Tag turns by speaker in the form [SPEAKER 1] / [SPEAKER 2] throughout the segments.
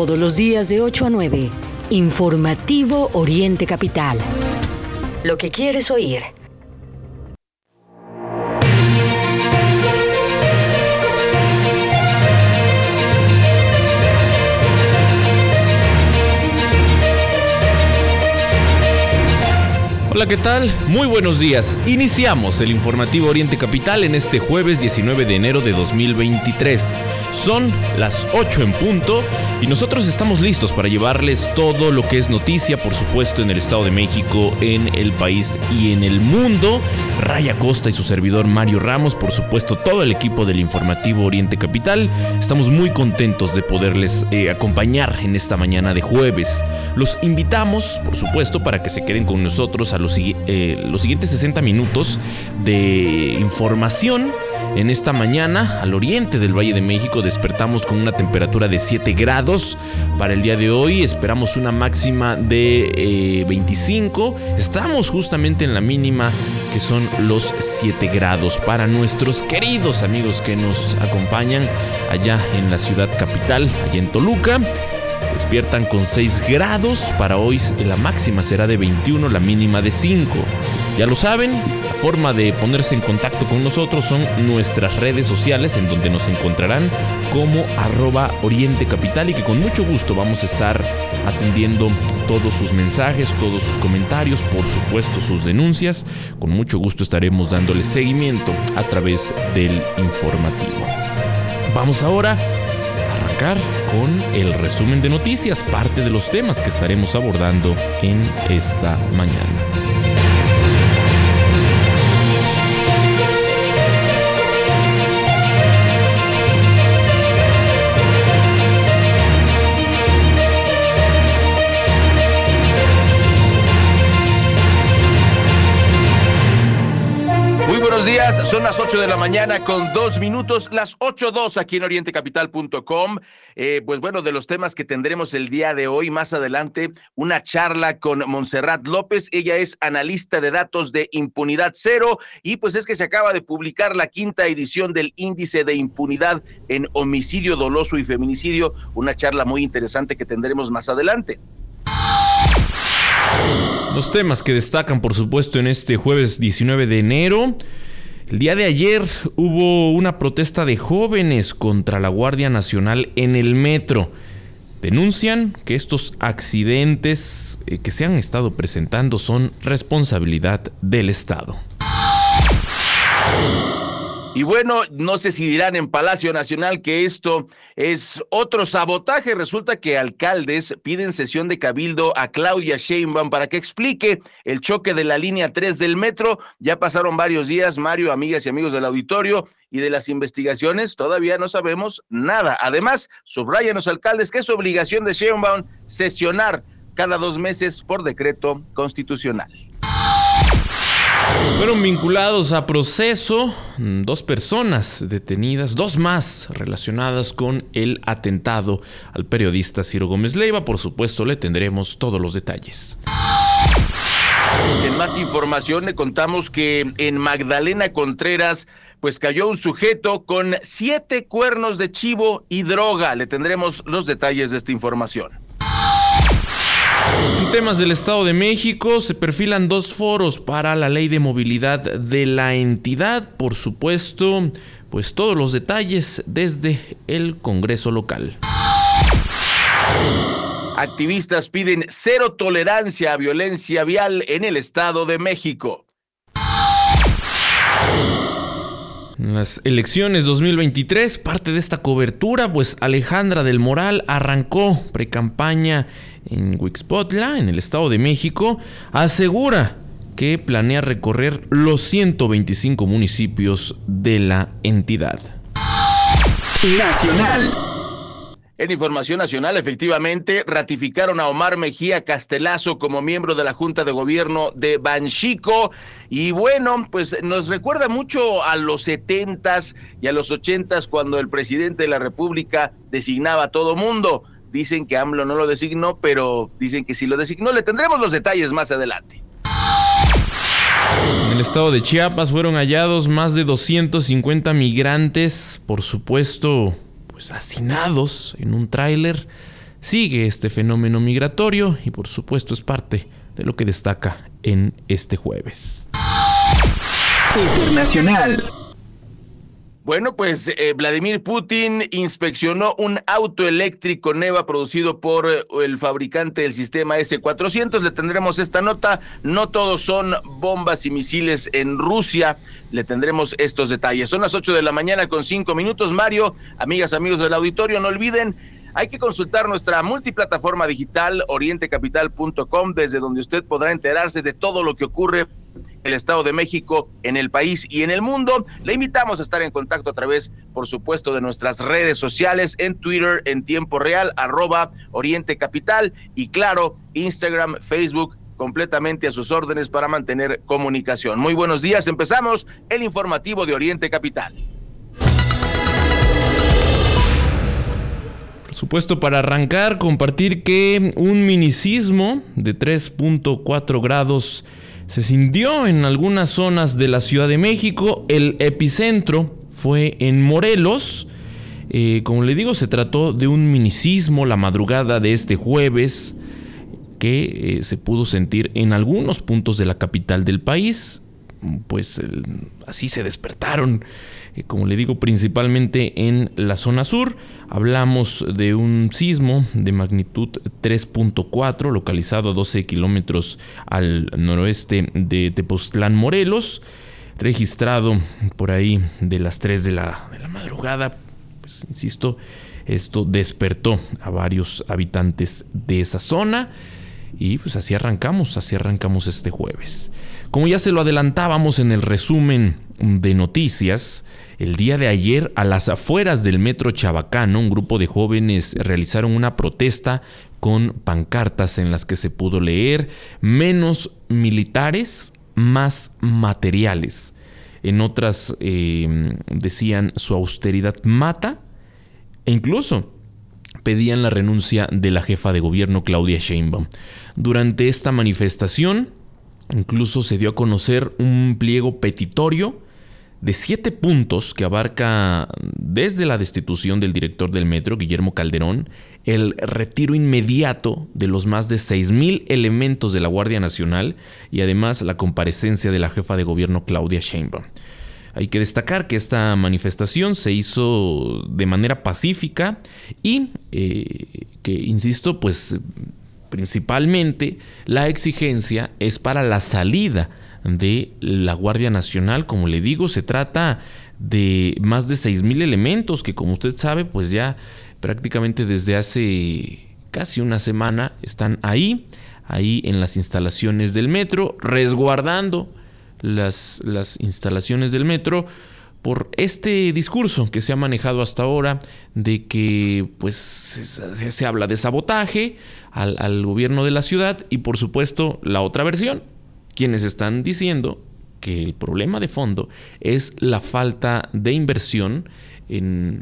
[SPEAKER 1] Todos los días de 8 a 9. Informativo Oriente Capital. Lo que quieres oír.
[SPEAKER 2] Hola, ¿qué tal? Muy buenos días. Iniciamos el informativo Oriente Capital en este jueves 19 de enero de 2023. Son las 8 en punto y nosotros estamos listos para llevarles todo lo que es noticia, por supuesto, en el Estado de México, en el país y en el mundo. Raya Costa y su servidor Mario Ramos, por supuesto, todo el equipo del informativo Oriente Capital. Estamos muy contentos de poderles eh, acompañar en esta mañana de jueves. Los invitamos, por supuesto, para que se queden con nosotros a los, eh, los siguientes 60 minutos de información en esta mañana, al oriente del Valle de México, despertamos con una temperatura de 7 grados. Para el día de hoy esperamos una máxima de 25. Eh, Estamos justamente en la mínima que son los 7 grados. Para nuestros queridos amigos que nos acompañan allá en la ciudad capital, allá en Toluca. Despiertan con 6 grados. Para hoy la máxima será de 21, la mínima de 5. Ya lo saben, la forma de ponerse en contacto con nosotros son nuestras redes sociales en donde nos encontrarán como arroba Oriente Capital y que con mucho gusto vamos a estar atendiendo todos sus mensajes, todos sus comentarios, por supuesto sus denuncias. Con mucho gusto estaremos dándoles seguimiento a través del informativo. Vamos ahora con el resumen de noticias, parte de los temas que estaremos abordando en esta mañana.
[SPEAKER 3] Buenos días. Son las 8 de la mañana con dos minutos, las 8.2 aquí en orientecapital.com. Eh, pues bueno, de los temas que tendremos el día de hoy, más adelante, una charla con Montserrat López. Ella es analista de datos de impunidad cero y pues es que se acaba de publicar la quinta edición del índice de impunidad en homicidio doloso y feminicidio. Una charla muy interesante que tendremos más adelante.
[SPEAKER 2] Los temas que destacan, por supuesto, en este jueves 19 de enero. El día de ayer hubo una protesta de jóvenes contra la Guardia Nacional en el metro. Denuncian que estos accidentes eh, que se han estado presentando son responsabilidad del Estado.
[SPEAKER 3] Y bueno, no sé si dirán en Palacio Nacional que esto es otro sabotaje. Resulta que alcaldes piden sesión de cabildo a Claudia Sheinbaum para que explique el choque de la línea 3 del metro. Ya pasaron varios días, Mario, amigas y amigos del auditorio, y de las investigaciones todavía no sabemos nada. Además, subrayan los alcaldes que es obligación de Sheinbaum sesionar cada dos meses por decreto constitucional.
[SPEAKER 2] Fueron vinculados a proceso dos personas detenidas, dos más relacionadas con el atentado al periodista Ciro Gómez Leiva. Por supuesto, le tendremos todos los detalles.
[SPEAKER 3] En más información le contamos que en Magdalena Contreras pues cayó un sujeto con siete cuernos de chivo y droga. Le tendremos los detalles de esta información.
[SPEAKER 2] En temas del Estado de México se perfilan dos foros para la ley de movilidad de la entidad, por supuesto, pues todos los detalles desde el Congreso local.
[SPEAKER 3] Activistas piden cero tolerancia a violencia vial en el Estado de México.
[SPEAKER 2] En las elecciones 2023, parte de esta cobertura, pues Alejandra del Moral arrancó precampaña en Huixpotla, en el Estado de México, asegura que planea recorrer los 125 municipios de la entidad.
[SPEAKER 3] Nacional. En Información Nacional, efectivamente, ratificaron a Omar Mejía Castelazo como miembro de la Junta de Gobierno de Banchico. Y bueno, pues nos recuerda mucho a los setentas y a los ochentas cuando el presidente de la República designaba a todo mundo. Dicen que AMLO no lo designó, pero dicen que sí lo designó. Le tendremos los detalles más adelante.
[SPEAKER 2] En el estado de Chiapas fueron hallados más de 250 migrantes, por supuesto, pues hacinados en un tráiler sigue este fenómeno migratorio y por supuesto es parte de lo que destaca en este jueves.
[SPEAKER 3] Internacional. Bueno, pues eh, Vladimir Putin inspeccionó un auto eléctrico Neva producido por eh, el fabricante del sistema S-400. Le tendremos esta nota. No todos son bombas y misiles en Rusia. Le tendremos estos detalles. Son las 8 de la mañana con 5 minutos. Mario, amigas, amigos del auditorio, no olviden hay que consultar nuestra multiplataforma digital orientecapital.com desde donde usted podrá enterarse de todo lo que ocurre el Estado de México, en el país y en el mundo. Le invitamos a estar en contacto a través, por supuesto, de nuestras redes sociales en Twitter en tiempo real, arroba Oriente Capital y claro, Instagram, Facebook, completamente a sus órdenes para mantener comunicación. Muy buenos días, empezamos el informativo de Oriente Capital.
[SPEAKER 2] Supuesto, para arrancar, compartir que un minicismo de 3.4 grados se sintió en algunas zonas de la Ciudad de México. El epicentro fue en Morelos. Eh, como le digo, se trató de un minicismo la madrugada de este jueves que eh, se pudo sentir en algunos puntos de la capital del país. Pues así se despertaron eh, como le digo, principalmente en la zona sur. Hablamos de un sismo de magnitud 3.4 localizado a 12 kilómetros al noroeste de Tepoztlán, Morelos, registrado por ahí de las 3 de la, madrugada. Pues insisto, esto despertó a varios habitantes de esa zona. Y pues así arrancamos, así arrancamos este jueves. Como ya se lo adelantábamos en el resumen de noticias, el día de ayer a las afueras del metro Chabacano, un grupo de jóvenes realizaron una protesta con pancartas en las que se pudo leer menos militares, más materiales. En otras em, decían su austeridad mata e incluso pedían la renuncia de la jefa de gobierno Claudia Sheinbaum. Durante esta manifestación, Incluso se dio a conocer un pliego petitorio de siete puntos que abarca desde la destitución del director del metro, Guillermo Calderón, el retiro inmediato de los más de mil elementos de la Guardia Nacional y además la comparecencia de la jefa de gobierno Claudia Sheinbaum. Hay que destacar que esta manifestación se hizo de manera pacífica y eh, que, insisto, pues Principalmente la exigencia es para la salida de la Guardia Nacional. Como le digo, se trata de más de 6.000 elementos que como usted sabe, pues ya prácticamente desde hace casi una semana están ahí, ahí en las instalaciones del metro, resguardando las, las instalaciones del metro por este discurso que se ha manejado hasta ahora de que pues se, habla de sabotaje al, al, gobierno de la ciudad y por supuesto la otra versión, quienes están diciendo que el problema de fondo es la falta de inversión en,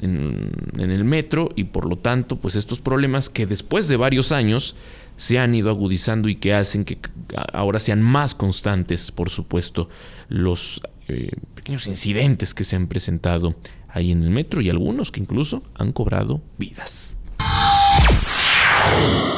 [SPEAKER 2] en, el metro y por lo tanto pues estos problemas que después de varios años se han ido agudizando y que hacen que ahora sean más constantes por supuesto los eh, pequeños incidentes que se han presentado ahí en el metro y algunos que incluso han cobrado vidas.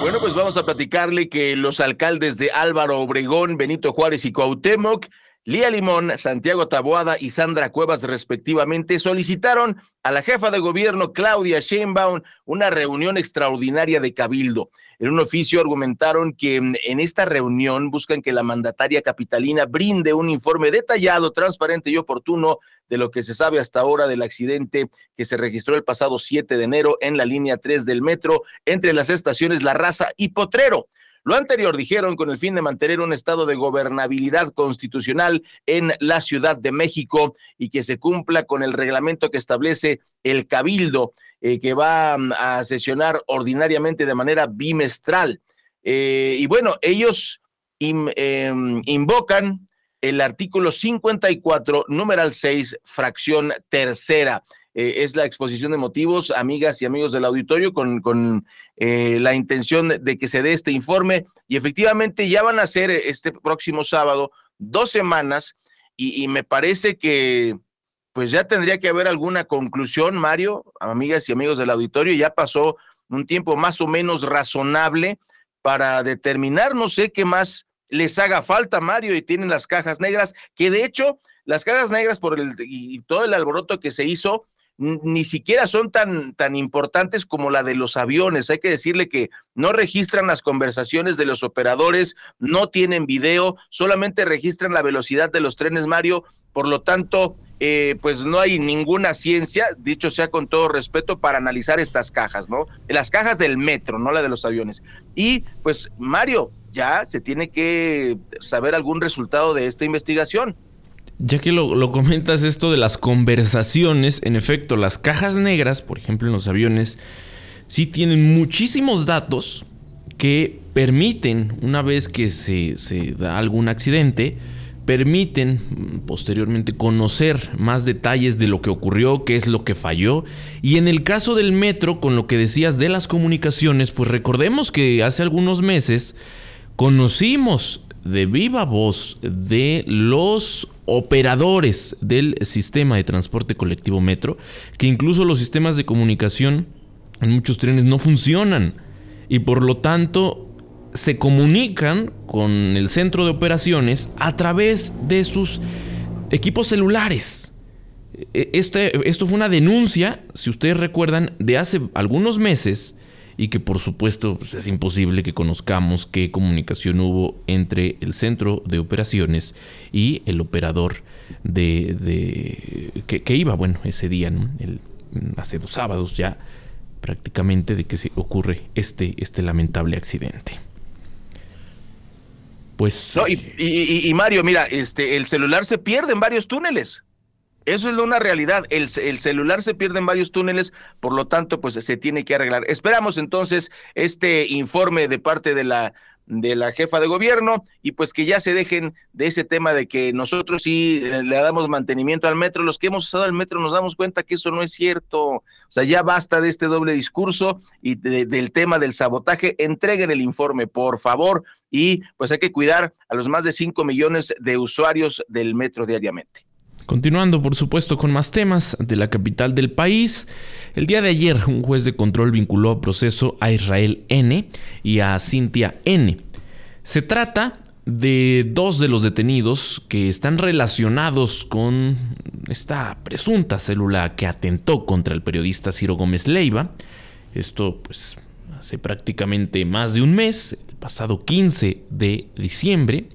[SPEAKER 3] Bueno, pues vamos a platicarle que los alcaldes de Álvaro Obregón, Benito Juárez y Cuauhtémoc Lía Limón, Santiago Taboada y Sandra Cuevas respectivamente solicitaron a la jefa de gobierno Claudia Sheinbaum una reunión extraordinaria de cabildo. En un oficio argumentaron que mm, en esta reunión buscan que la mandataria capitalina brinde un informe detallado, transparente y oportuno de lo que se sabe hasta ahora del accidente que se registró el pasado 7 de enero en la línea 3 del metro entre las estaciones La Raza y Potrero. Lo anterior dijeron con el fin de mantener un estado de gobernabilidad constitucional en la Ciudad de México y que se cumpla con el reglamento que establece el cabildo eh, que va mm, a sesionar ordinariamente de manera bimestral. Eh, y bueno, ellos em, invocan el artículo 54, numeral 6, fracción tercera. Eh, es la exposición de motivos, amigas y amigos del auditorio, con, con eh, la intención de que se dé este informe. Y efectivamente ya van a ser este próximo sábado dos semanas y, me parece que pues ya tendría que haber alguna conclusión, Mario, amigas y amigos del auditorio, ya pasó un tiempo más o menos razonable para determinar, no sé qué más les haga falta, Mario, y tienen las cajas negras, que de hecho, las cajas negras por el y todo el alboroto que se hizo, ni siquiera son tan, tan importantes como la de los aviones. Hay que decirle que no registran las conversaciones de los operadores, no tienen video, solamente registran la velocidad de los trenes, Mario. Por lo tanto, eh, pues no hay ninguna ciencia, dicho sea con todo respeto, para analizar estas cajas, ¿no? Las cajas del metro, no la de los aviones. Y pues, Mario, ya se tiene que saber algún resultado de esta investigación.
[SPEAKER 2] Ya que lo, comentas esto de las conversaciones, en efecto, las cajas negras, por ejemplo en los aviones, sí tienen muchísimos datos que permiten, una vez que se, se da algún accidente, permiten mm, posteriormente conocer más detalles de lo que ocurrió, qué es lo que falló. Y en el caso del metro, con lo que decías de las comunicaciones, pues recordemos que hace algunos meses conocimos de viva voz de los operadores del sistema de transporte colectivo metro, que incluso los sistemas de comunicación en muchos trenes no funcionan y por lo tanto se comunican con el centro de operaciones a través de sus equipos celulares. E, este, esto fue una denuncia, si ustedes recuerdan, de hace algunos meses y que por supuesto pues, es imposible que conozcamos qué comunicación hubo entre el centro de operaciones y el operador de, que, iba, bueno, ese día, hace dos sábados ya prácticamente de que se ocurre este, este lamentable accidente.
[SPEAKER 3] Pues. y, Mario, mira, este, el celular se pierde en varios túneles. Eso es una realidad. El, celular se pierde en varios túneles, por lo tanto, pues se tiene que arreglar. Esperamos entonces este informe de parte de la de la jefa de gobierno y pues que ya se dejen de ese tema de que nosotros sí le damos mantenimiento al metro. Los que hemos usado el metro nos damos cuenta que eso no es cierto. O sea, ya basta de este doble discurso y del tema del sabotaje. Entreguen el informe, por favor. Y pues hay que cuidar a los más de 5 millones de usuarios del metro diariamente.
[SPEAKER 2] Continuando, por supuesto, con más temas de la capital del país. El día de ayer, un juez de control vinculó a proceso a Israel N y a Cintia N. Se trata de dos de los detenidos que están relacionados con esta presunta célula que atentó contra el periodista Ciro Gómez Leiva. Esto, pues, hace prácticamente más de un mes, el pasado 15 de diciembre.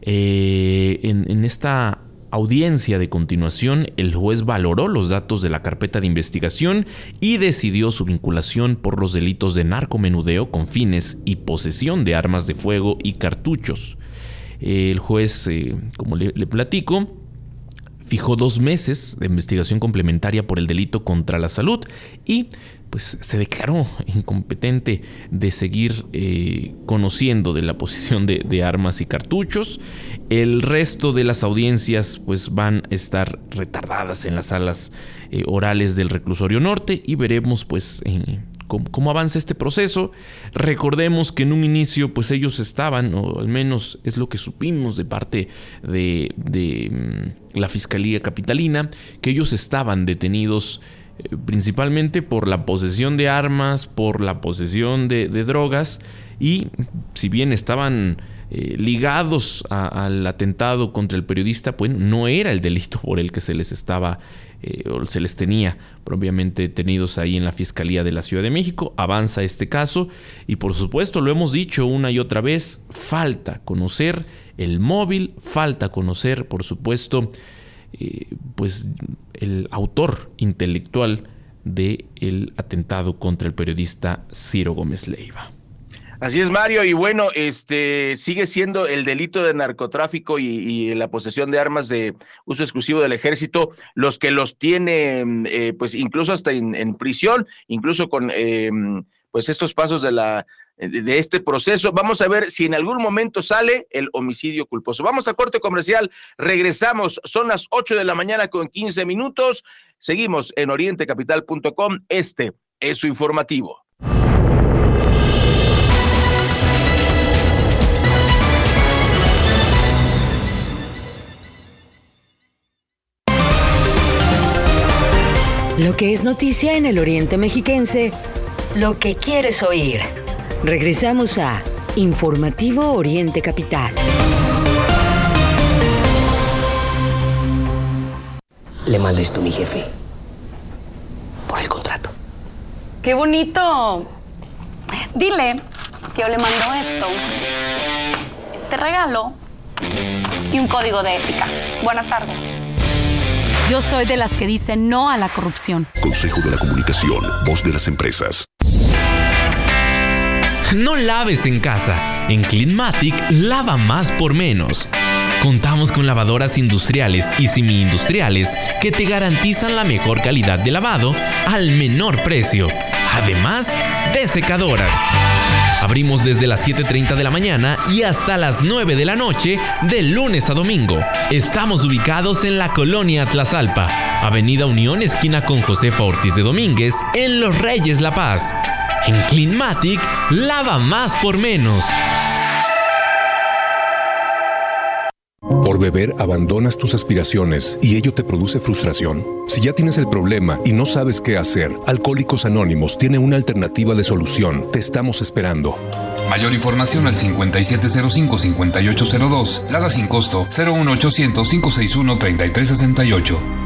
[SPEAKER 2] Eh, en, en esta audiencia de continuación, el juez valoró los datos de la carpeta de investigación y decidió su vinculación por los delitos de narcomenudeo con fines y posesión de armas de fuego y cartuchos. El juez, eh, como le, le platico, fijó dos meses de investigación complementaria por el delito contra la salud y pues se declaró incompetente de seguir eh, conociendo de la posición de, armas y cartuchos. El resto de las audiencias pues van a estar retardadas en las salas eh, orales del reclusorio norte y veremos pues cómo, avanza este proceso. Recordemos que en un inicio pues ellos estaban, o al menos es lo que supimos de parte de, mm, la Fiscalía Capitalina, que ellos estaban detenidos principalmente por la posesión de armas, por la posesión de, drogas y si bien estaban eh, ligados al atentado contra el periodista, pues no era el delito por el que se les estaba eh, o se les tenía propiamente detenidos ahí en la Fiscalía de la Ciudad de México. Avanza este caso y por supuesto lo hemos dicho una y otra vez, falta conocer el móvil, falta conocer por supuesto eh, pues el autor intelectual del el atentado contra el periodista Ciro Gómez Leiva.
[SPEAKER 3] Así es, Mario, y bueno, este sigue siendo el delito de narcotráfico y, la posesión de armas de uso exclusivo del ejército, los que los tienen, eh, pues incluso hasta en, prisión, incluso con eh, pues estos pasos de la de este proceso. Vamos a ver si en algún momento sale el homicidio culposo. Vamos a corte comercial, regresamos, son las 8 de la mañana con 15 minutos. Seguimos en orientecapital.com. Este es su informativo.
[SPEAKER 1] Lo que es noticia en el Oriente Mexiquense lo que quieres oír. Regresamos a Informativo Oriente Capital.
[SPEAKER 4] Le manda esto a mi jefe. Por el contrato.
[SPEAKER 5] ¡Qué bonito! Dile que yo le mando esto, este regalo y un código de ética. Buenas tardes. Yo soy de las que dicen no a la corrupción.
[SPEAKER 6] Consejo de la Comunicación, voz de las empresas.
[SPEAKER 2] No laves en casa. En Cleanmatic lava más por menos. Contamos con lavadoras industriales y semi-industriales que te garantizan la mejor calidad de lavado al menor precio, además de secadoras. Abrimos desde las 7.30 de la mañana y hasta las 9 de la noche de lunes a domingo. Estamos ubicados en la colonia Tlazalpa, Avenida Unión, esquina con Josefa Ortiz de Domínguez, en Los Reyes La Paz. En Cleanmatic, lava más por menos.
[SPEAKER 6] Por beber abandonas tus aspiraciones y ello te produce frustración. Si ya tienes el problema y no sabes qué hacer, Alcohólicos Anónimos tiene una alternativa de solución. Te estamos esperando.
[SPEAKER 7] Mayor información al 5705-5802. Lada sin costo 01800-561-3368.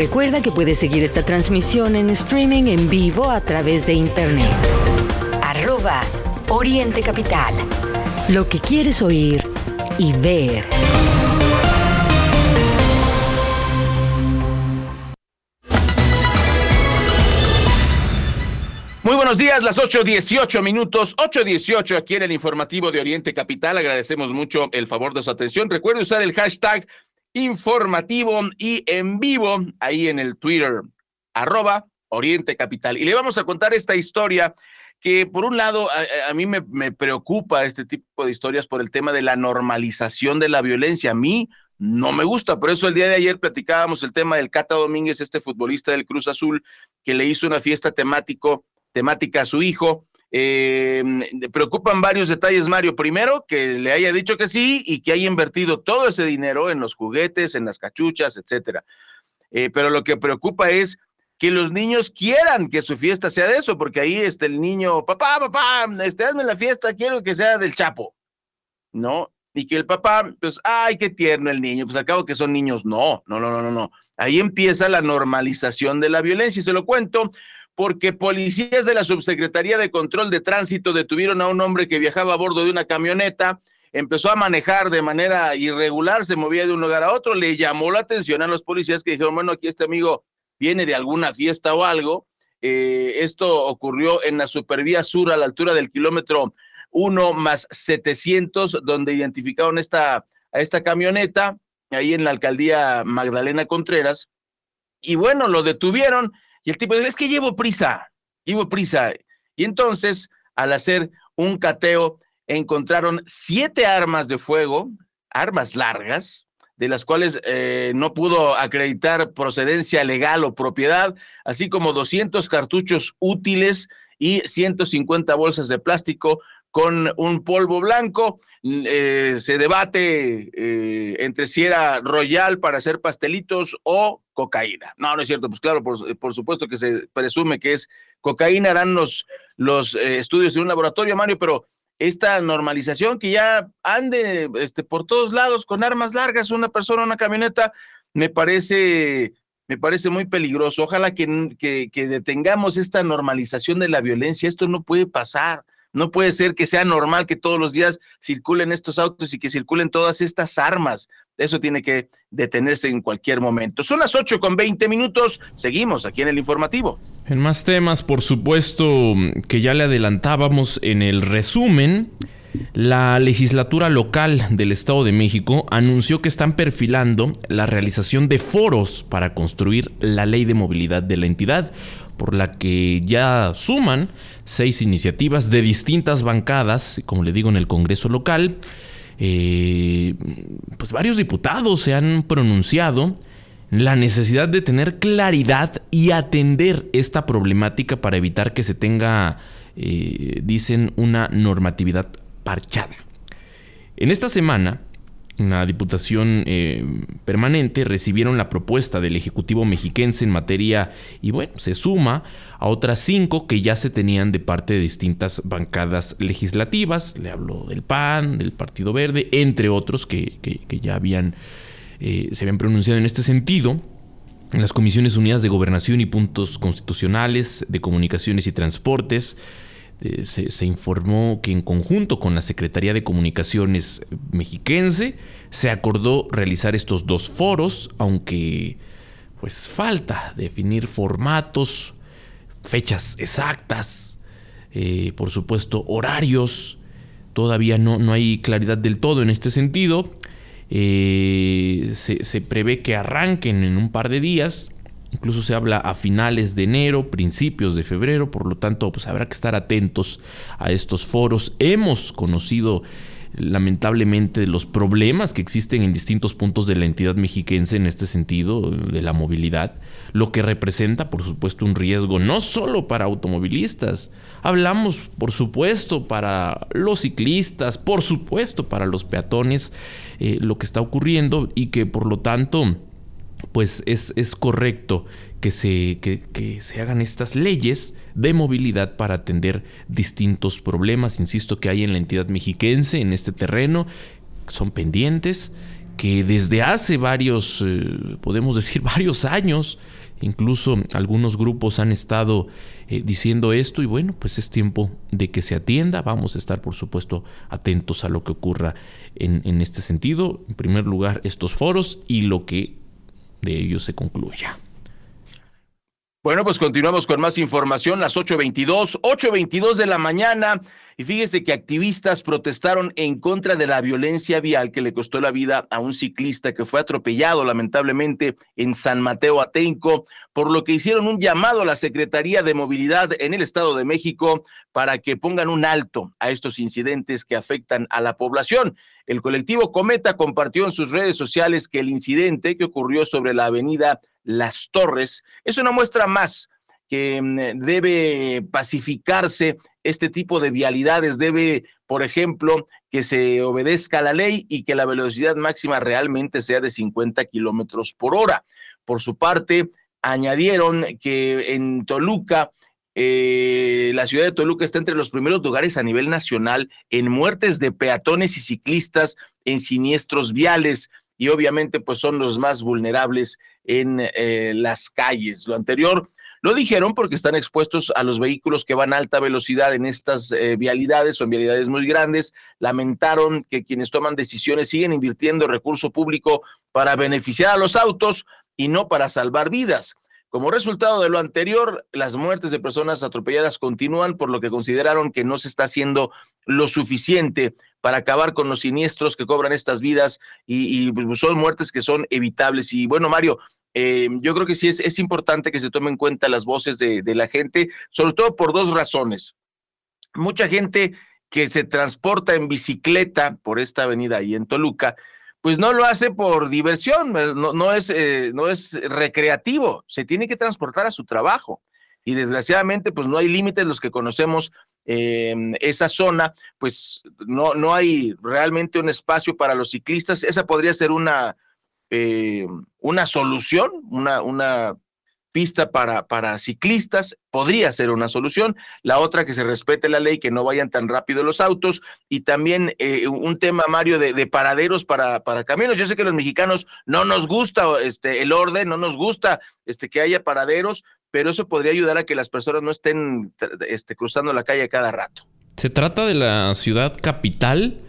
[SPEAKER 1] Recuerda que puedes seguir esta transmisión en streaming en vivo a través de internet. Arroba Oriente Capital. Lo que quieres oír y ver.
[SPEAKER 3] Muy buenos días, las 8.18 minutos, 8.18 aquí en el informativo de Oriente Capital. Agradecemos mucho el favor de su atención. Recuerde usar el hashtag informativo y en vivo ahí en el Twitter, arroba Oriente Capital. Y le vamos a contar esta historia que por un lado a, mí me, me, preocupa este tipo de historias por el tema de la normalización de la violencia. A mí no me gusta, por eso el día de ayer platicábamos el tema del Cata Domínguez, este futbolista del Cruz Azul, que le hizo una fiesta temático, temática a su hijo eh, preocupan varios detalles, Mario. Primero, que le haya dicho que sí y que haya invertido todo ese dinero en los juguetes, en las cachuchas, etcétera. Eh, pero lo que preocupa es que los niños quieran que su fiesta sea de eso, porque ahí está el niño, papá, papá, este, hazme la fiesta, quiero que sea del Chapo, ¿no? Y que el papá, pues, ay, qué tierno el niño, pues al cabo que son niños, no, no, no, no, no, no. Ahí empieza la normalización de la violencia y se lo cuento porque policías de la Subsecretaría de Control de Tránsito detuvieron a un hombre que viajaba a bordo de una camioneta, empezó a manejar de manera irregular, se movía de un lugar a otro, le llamó la atención a los policías que dijeron, bueno, aquí este amigo viene de alguna fiesta o algo. Eh, esto ocurrió en la Supervía Sur a la altura del kilómetro 1 más 700, donde identificaron esta, a esta camioneta, ahí en la alcaldía Magdalena Contreras. Y bueno, lo detuvieron y el tipo dice, es que llevo prisa, llevo prisa. Y entonces, al hacer un cateo, encontraron siete armas de fuego, armas largas, de las cuales eh, no pudo acreditar procedencia legal o propiedad, así como 200 cartuchos útiles y 150 bolsas de plástico con un polvo blanco. Eh, se debate eh, entre si era royal para hacer pastelitos o cocaína. No, no es cierto. Pues claro, por, supuesto que se presume que es cocaína. Harán los, los eh, estudios de un laboratorio, Mario, pero esta normalización que ya ande este, por todos lados con armas largas, una persona, una camioneta, me parece me parece muy peligroso. Ojalá que, que detengamos esta normalización de la violencia. Esto no puede pasar. No puede ser que sea normal que todos los días circulen estos autos y que circulen todas estas armas. Eso tiene que detenerse en cualquier momento. Son las 8 con 20 minutos. Seguimos aquí en el informativo.
[SPEAKER 2] En más temas, por supuesto, que ya le adelantábamos en el resumen, la legislatura local del Estado de México anunció que están perfilando la realización de foros para construir la ley de movilidad de la entidad, por la que ya suman seis iniciativas de distintas bancadas, como le digo, en el Congreso local. Eh, pues varios diputados se han pronunciado la necesidad de tener claridad y atender esta problemática para evitar que se tenga, eh, dicen, una normatividad parchada. En esta semana, la Diputación eh, Permanente recibieron la propuesta del Ejecutivo mexiquense en materia y bueno, se suma a otras cinco que ya se tenían de parte de distintas bancadas legislativas. Le hablo del PAN, del Partido Verde, entre otros que, que ya habían eh, se habían pronunciado en este sentido. En las Comisiones Unidas de Gobernación y Puntos Constitucionales, de Comunicaciones y Transportes, eh, se, informó que en conjunto con la Secretaría de Comunicaciones mexiquense se acordó realizar estos dos foros, aunque pues falta definir formatos, fechas exactas, eh, por supuesto horarios, todavía no, no hay claridad del todo en este sentido. Eh, se, prevé que arranquen en un par de días. Incluso se habla a finales de enero, principios de febrero, por lo tanto, pues habrá que estar atentos a estos foros. Hemos conocido lamentablemente los problemas que existen en distintos puntos de la entidad mexiquense en este sentido de la movilidad, lo que representa por supuesto un riesgo no solo para automovilistas, hablamos por supuesto para los ciclistas, por supuesto para los peatones, eh, lo que está ocurriendo y que por lo tanto pues es, es correcto que se, que, se hagan estas leyes de movilidad para atender distintos problemas, insisto, que hay en la entidad mexiquense, en este terreno, son pendientes, que desde hace varios, eh, podemos decir varios años, incluso algunos grupos han estado eh, diciendo esto y bueno, pues es tiempo de que se atienda, vamos a estar por supuesto atentos a lo que ocurra en, en este sentido, en primer lugar estos foros y lo que de ellos se concluya.
[SPEAKER 3] Bueno, pues continuamos con más información, las 8.22, 8.22 de la mañana. Y fíjese que activistas protestaron en contra de la violencia vial que le costó la vida a un ciclista que fue atropellado lamentablemente en San Mateo Atenco, por lo que hicieron un llamado a la Secretaría de Movilidad en el Estado de México para que pongan un alto a estos incidentes que afectan a la población. El colectivo Cometa compartió en sus redes sociales que el incidente que ocurrió sobre la avenida Las Torres es una muestra más que mm, debe pacificarse este tipo de vialidades, debe, por ejemplo, que se obedezca la ley y que la velocidad máxima realmente sea de 50 kilómetros por hora. Por su parte, añadieron que en Toluca, eh, la ciudad de Toluca está entre los primeros lugares a nivel nacional en muertes de peatones y ciclistas en siniestros viales y obviamente pues son los más vulnerables en eh, las calles. Lo anterior lo dijeron porque están expuestos a los vehículos que van a alta velocidad en estas eh, vialidades, son vialidades muy grandes. Lamentaron que quienes toman decisiones siguen invirtiendo recurso público para beneficiar a los autos y no para salvar vidas. Como resultado de lo anterior, las muertes de personas atropelladas continúan, por lo que consideraron que no se está haciendo lo suficiente para acabar con los siniestros que cobran estas vidas y, y pues, son muertes que son evitables. Y bueno, Mario, eh, yo creo que sí es, importante que se tomen en cuenta las voces de, de la gente, sobre todo por dos razones. Mucha gente que se transporta en bicicleta por esta avenida ahí en Toluca, pues no lo hace por diversión, no, no es, eh, no es recreativo, se tiene que transportar a su trabajo. Y desgraciadamente, pues no hay límites, los que conocemos eh, esa zona, pues no, no hay realmente un espacio para los ciclistas. Esa podría ser una, eh, una solución, una, una pista para, para ciclistas, podría ser una solución. La otra, que se respete la ley, que no vayan tan rápido los autos. Y también eh, un tema, Mario, de, de, paraderos para, para caminos. Yo sé que los mexicanos no nos gusta este, el orden, no nos gusta este, que haya paraderos, pero eso podría ayudar a que las personas no estén este, cruzando la calle cada rato.
[SPEAKER 2] Se trata de la ciudad capital.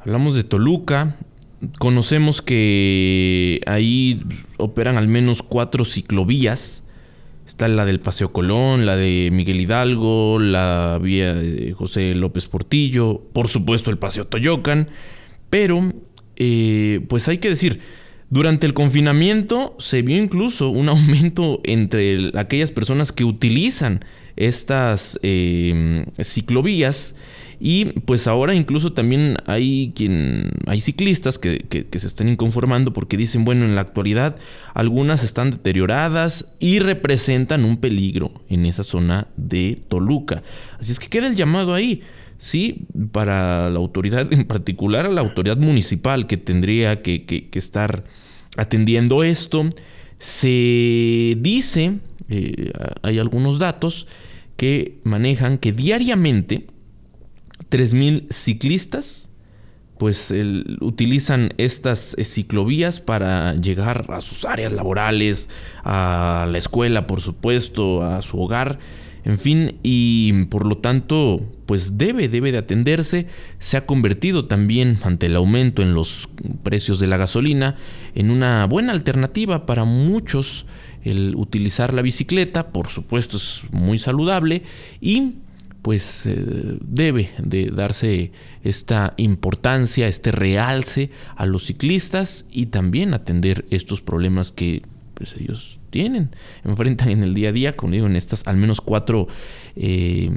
[SPEAKER 2] Hablamos de Toluca, Conocemos que ahí operan al menos cuatro ciclovías. Está la del Paseo Colón, la de Miguel Hidalgo, la vía de José López Portillo, por supuesto el Paseo Toyocan, pero eh, pues hay que decir, durante el confinamiento se vio incluso un aumento entre aquellas personas que utilizan estas eh, ciclovías y pues ahora incluso también hay quien hay ciclistas que, se están inconformando porque dicen, bueno, en la actualidad algunas están deterioradas y representan un peligro en esa zona de Toluca. Así es que queda el llamado ahí. Sí, para la autoridad, en particular a la autoridad municipal que tendría que, que estar atendiendo esto, se dice, eh, hay algunos datos que manejan que diariamente 3.000 ciclistas pues utilizan estas eh, ciclovías para llegar a sus áreas laborales, a la escuela, por supuesto, a su hogar, en fin, y por lo tanto, pues debe, debe de atenderse. Se ha convertido también, ante el aumento en los precios de la gasolina, en una buena alternativa para muchos el utilizar la bicicleta, por supuesto es muy saludable y pues eh, debe de darse esta importancia, este realce a los ciclistas y también atender estos problemas que pues, ellos tienen, enfrentan en el día a día, digo, en estas al menos cuatro eh,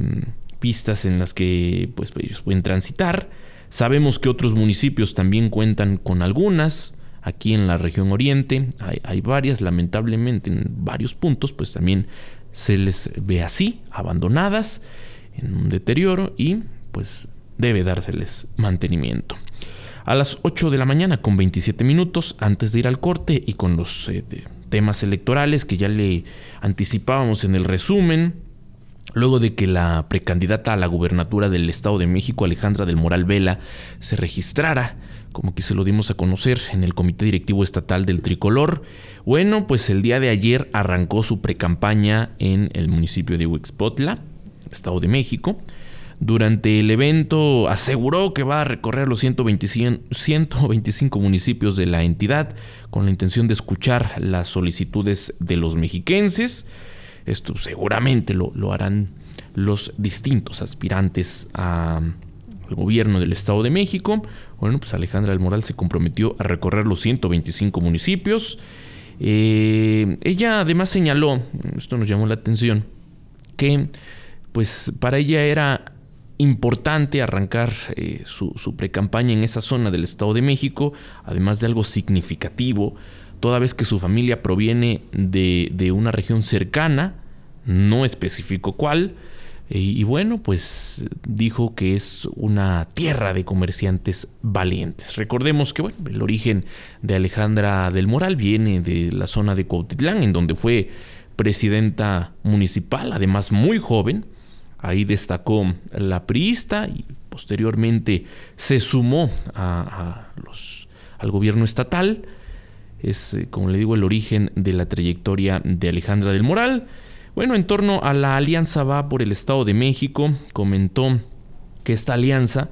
[SPEAKER 2] pistas en las que pues, ellos pueden transitar. Sabemos que otros municipios también cuentan con algunas. Aquí en la región oriente hay, hay varias, lamentablemente en varios puntos, pues también se les ve así, abandonadas en un deterioro y pues debe dárseles mantenimiento. A las 8 de la mañana con 27 minutos antes de ir al corte y con los eh, temas electorales que ya le anticipábamos en el resumen, luego de que la precandidata a la gubernatura del Estado de México, Alejandra del Moral Vela, se registrara, como que se lo dimos a conocer en el Comité Directivo Estatal del Tricolor, bueno, pues el día de ayer arrancó su precampaña en el municipio de Huixpotla, Estado de México. Durante el evento aseguró que va a recorrer los 125 municipios de la entidad con la intención de escuchar las solicitudes de los mexiquenses. Esto seguramente lo, harán los distintos aspirantes al gobierno del Estado de México. Bueno, pues Alejandra del Moral se comprometió a recorrer los 125 municipios. Eh, ella además señaló, esto nos llamó la atención, que pues para ella era importante arrancar eh, su, su precampaña en esa zona del Estado de México, además de algo significativo, toda vez que su familia proviene de, una región cercana, no especificó cuál, y, bueno, pues dijo que es una tierra de comerciantes valientes. Recordemos que bueno, el origen de Alejandra del Moral viene de la zona de Cuautitlán, en donde fue presidenta municipal, además muy joven, Ahí destacó la priista y posteriormente se sumó a, al gobierno estatal. Es, eh, como le digo, el origen de la trayectoria de Alejandra del Moral. Bueno, en torno a la alianza va por el Estado de México, comentó que esta alianza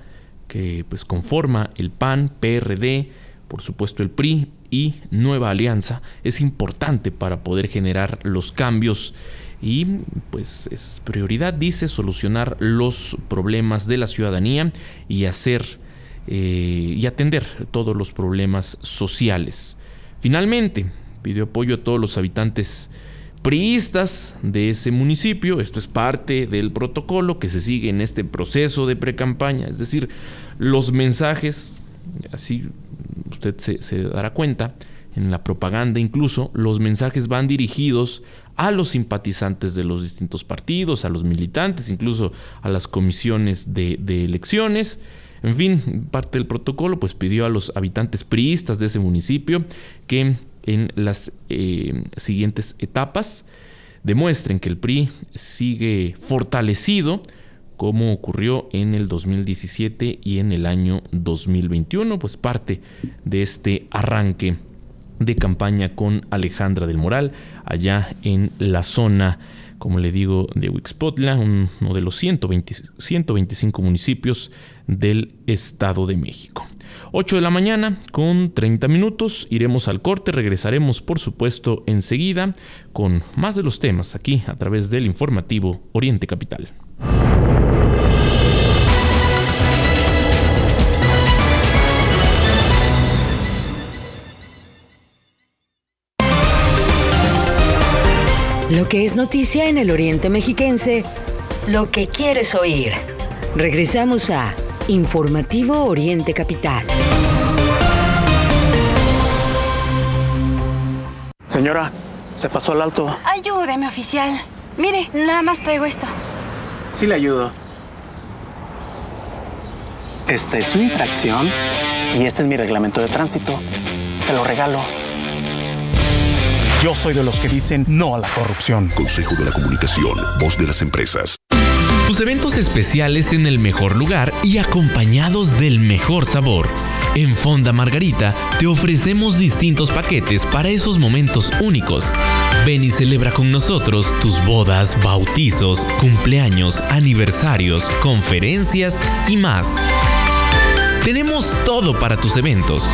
[SPEAKER 2] que pues conforma el PAN, PRD, por supuesto el PRI y Nueva Alianza es importante para poder generar los cambios y pues es prioridad, dice, solucionar los problemas de la ciudadanía y hacer eh, y atender todos los problemas sociales. Finalmente, pidió apoyo a todos los habitantes priistas de ese municipio. Esto es parte del protocolo que se sigue en este proceso de precampaña. Es decir, los mensajes, así usted se, se dará cuenta, en la propaganda incluso, los mensajes van dirigidos a los simpatizantes de los distintos partidos, a los militantes, incluso a las comisiones de, elecciones. En fin, parte del protocolo pues pidió a los habitantes priistas de ese municipio que en las eh, siguientes etapas demuestren que el PRI sigue fortalecido como ocurrió en el 2017 y en el año 2021, pues parte de este arranque de campaña con Alejandra del Moral, allá en la zona, como le digo, de Huixpotla, uno de los 125 municipios del Estado de México. 8 de la mañana con 30 minutos. Iremos al corte, regresaremos por supuesto enseguida con más de los temas aquí a través del informativo Oriente Capital.
[SPEAKER 1] Lo que es noticia en el Oriente Mexiquense, lo que quieres oír. Regresamos a Informativo Oriente Capital.
[SPEAKER 8] Señora, se pasó al alto.
[SPEAKER 9] Ayúdeme, oficial. Mire, nada más traigo esto.
[SPEAKER 8] Sí le ayudo. Esta es su infracción y este es mi reglamento de tránsito. Se lo regalo. Yo soy de los que dicen no a la corrupción.
[SPEAKER 10] Consejo de la Comunicación, voz de las empresas.
[SPEAKER 2] Tus eventos especiales en el mejor lugar y acompañados del mejor sabor. En Fonda Margarita te ofrecemos distintos paquetes para esos momentos únicos. Ven y celebra con nosotros tus bodas, bautizos, cumpleaños, aniversarios, conferencias y más. Tenemos todo para tus eventos.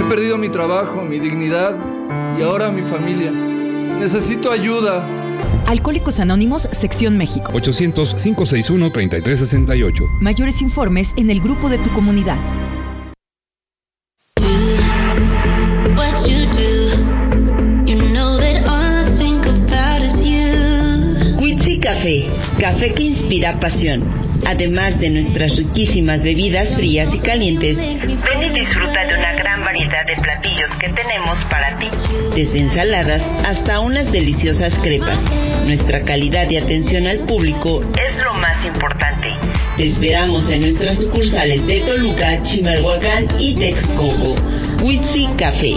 [SPEAKER 11] He perdido mi trabajo, mi dignidad y ahora mi familia. Necesito ayuda.
[SPEAKER 12] Alcohólicos Anónimos, Sección México.
[SPEAKER 13] 800-561-3368.
[SPEAKER 12] Mayores informes en el grupo de tu comunidad.
[SPEAKER 14] Café, café que inspira pasión Además de nuestras riquísimas bebidas frías y calientes, ven y disfruta de una gran variedad de platillos que tenemos para ti. Desde ensaladas hasta unas deliciosas crepas. Nuestra calidad y atención al público es lo más importante. Te esperamos en nuestras sucursales de Toluca, Chimalhuacán y Texcoco. Witsi Café.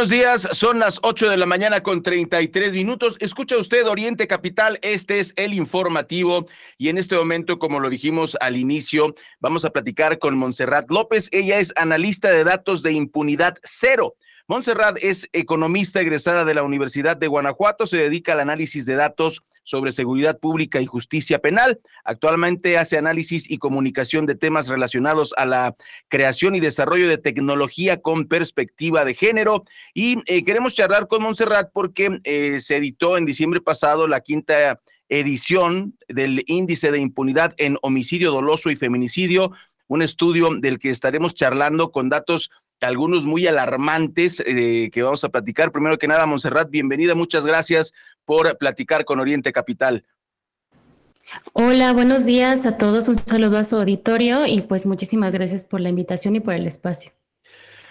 [SPEAKER 3] Buenos días, son las 8 de la mañana con 33 minutos. Escucha usted Oriente Capital, este es el informativo y en este momento, como lo dijimos al inicio, vamos a platicar con Montserrat López. Ella es analista de datos de impunidad cero. Montserrat es economista egresada de la Universidad de Guanajuato, se dedica al análisis de datos sobre seguridad pública y justicia penal. Actualmente hace análisis y comunicación de temas relacionados a la creación y desarrollo de tecnología con perspectiva de género. Y eh, queremos charlar con Montserrat porque eh, se editó en diciembre pasado la quinta edición del índice de impunidad en homicidio doloso y feminicidio, un estudio del que estaremos charlando con datos algunos muy alarmantes eh, que vamos a platicar. Primero que nada, Montserrat, bienvenida, muchas gracias por platicar con Oriente Capital.
[SPEAKER 15] Hola, buenos días a todos. Un saludo a su auditorio y pues muchísimas gracias por la invitación y por el espacio.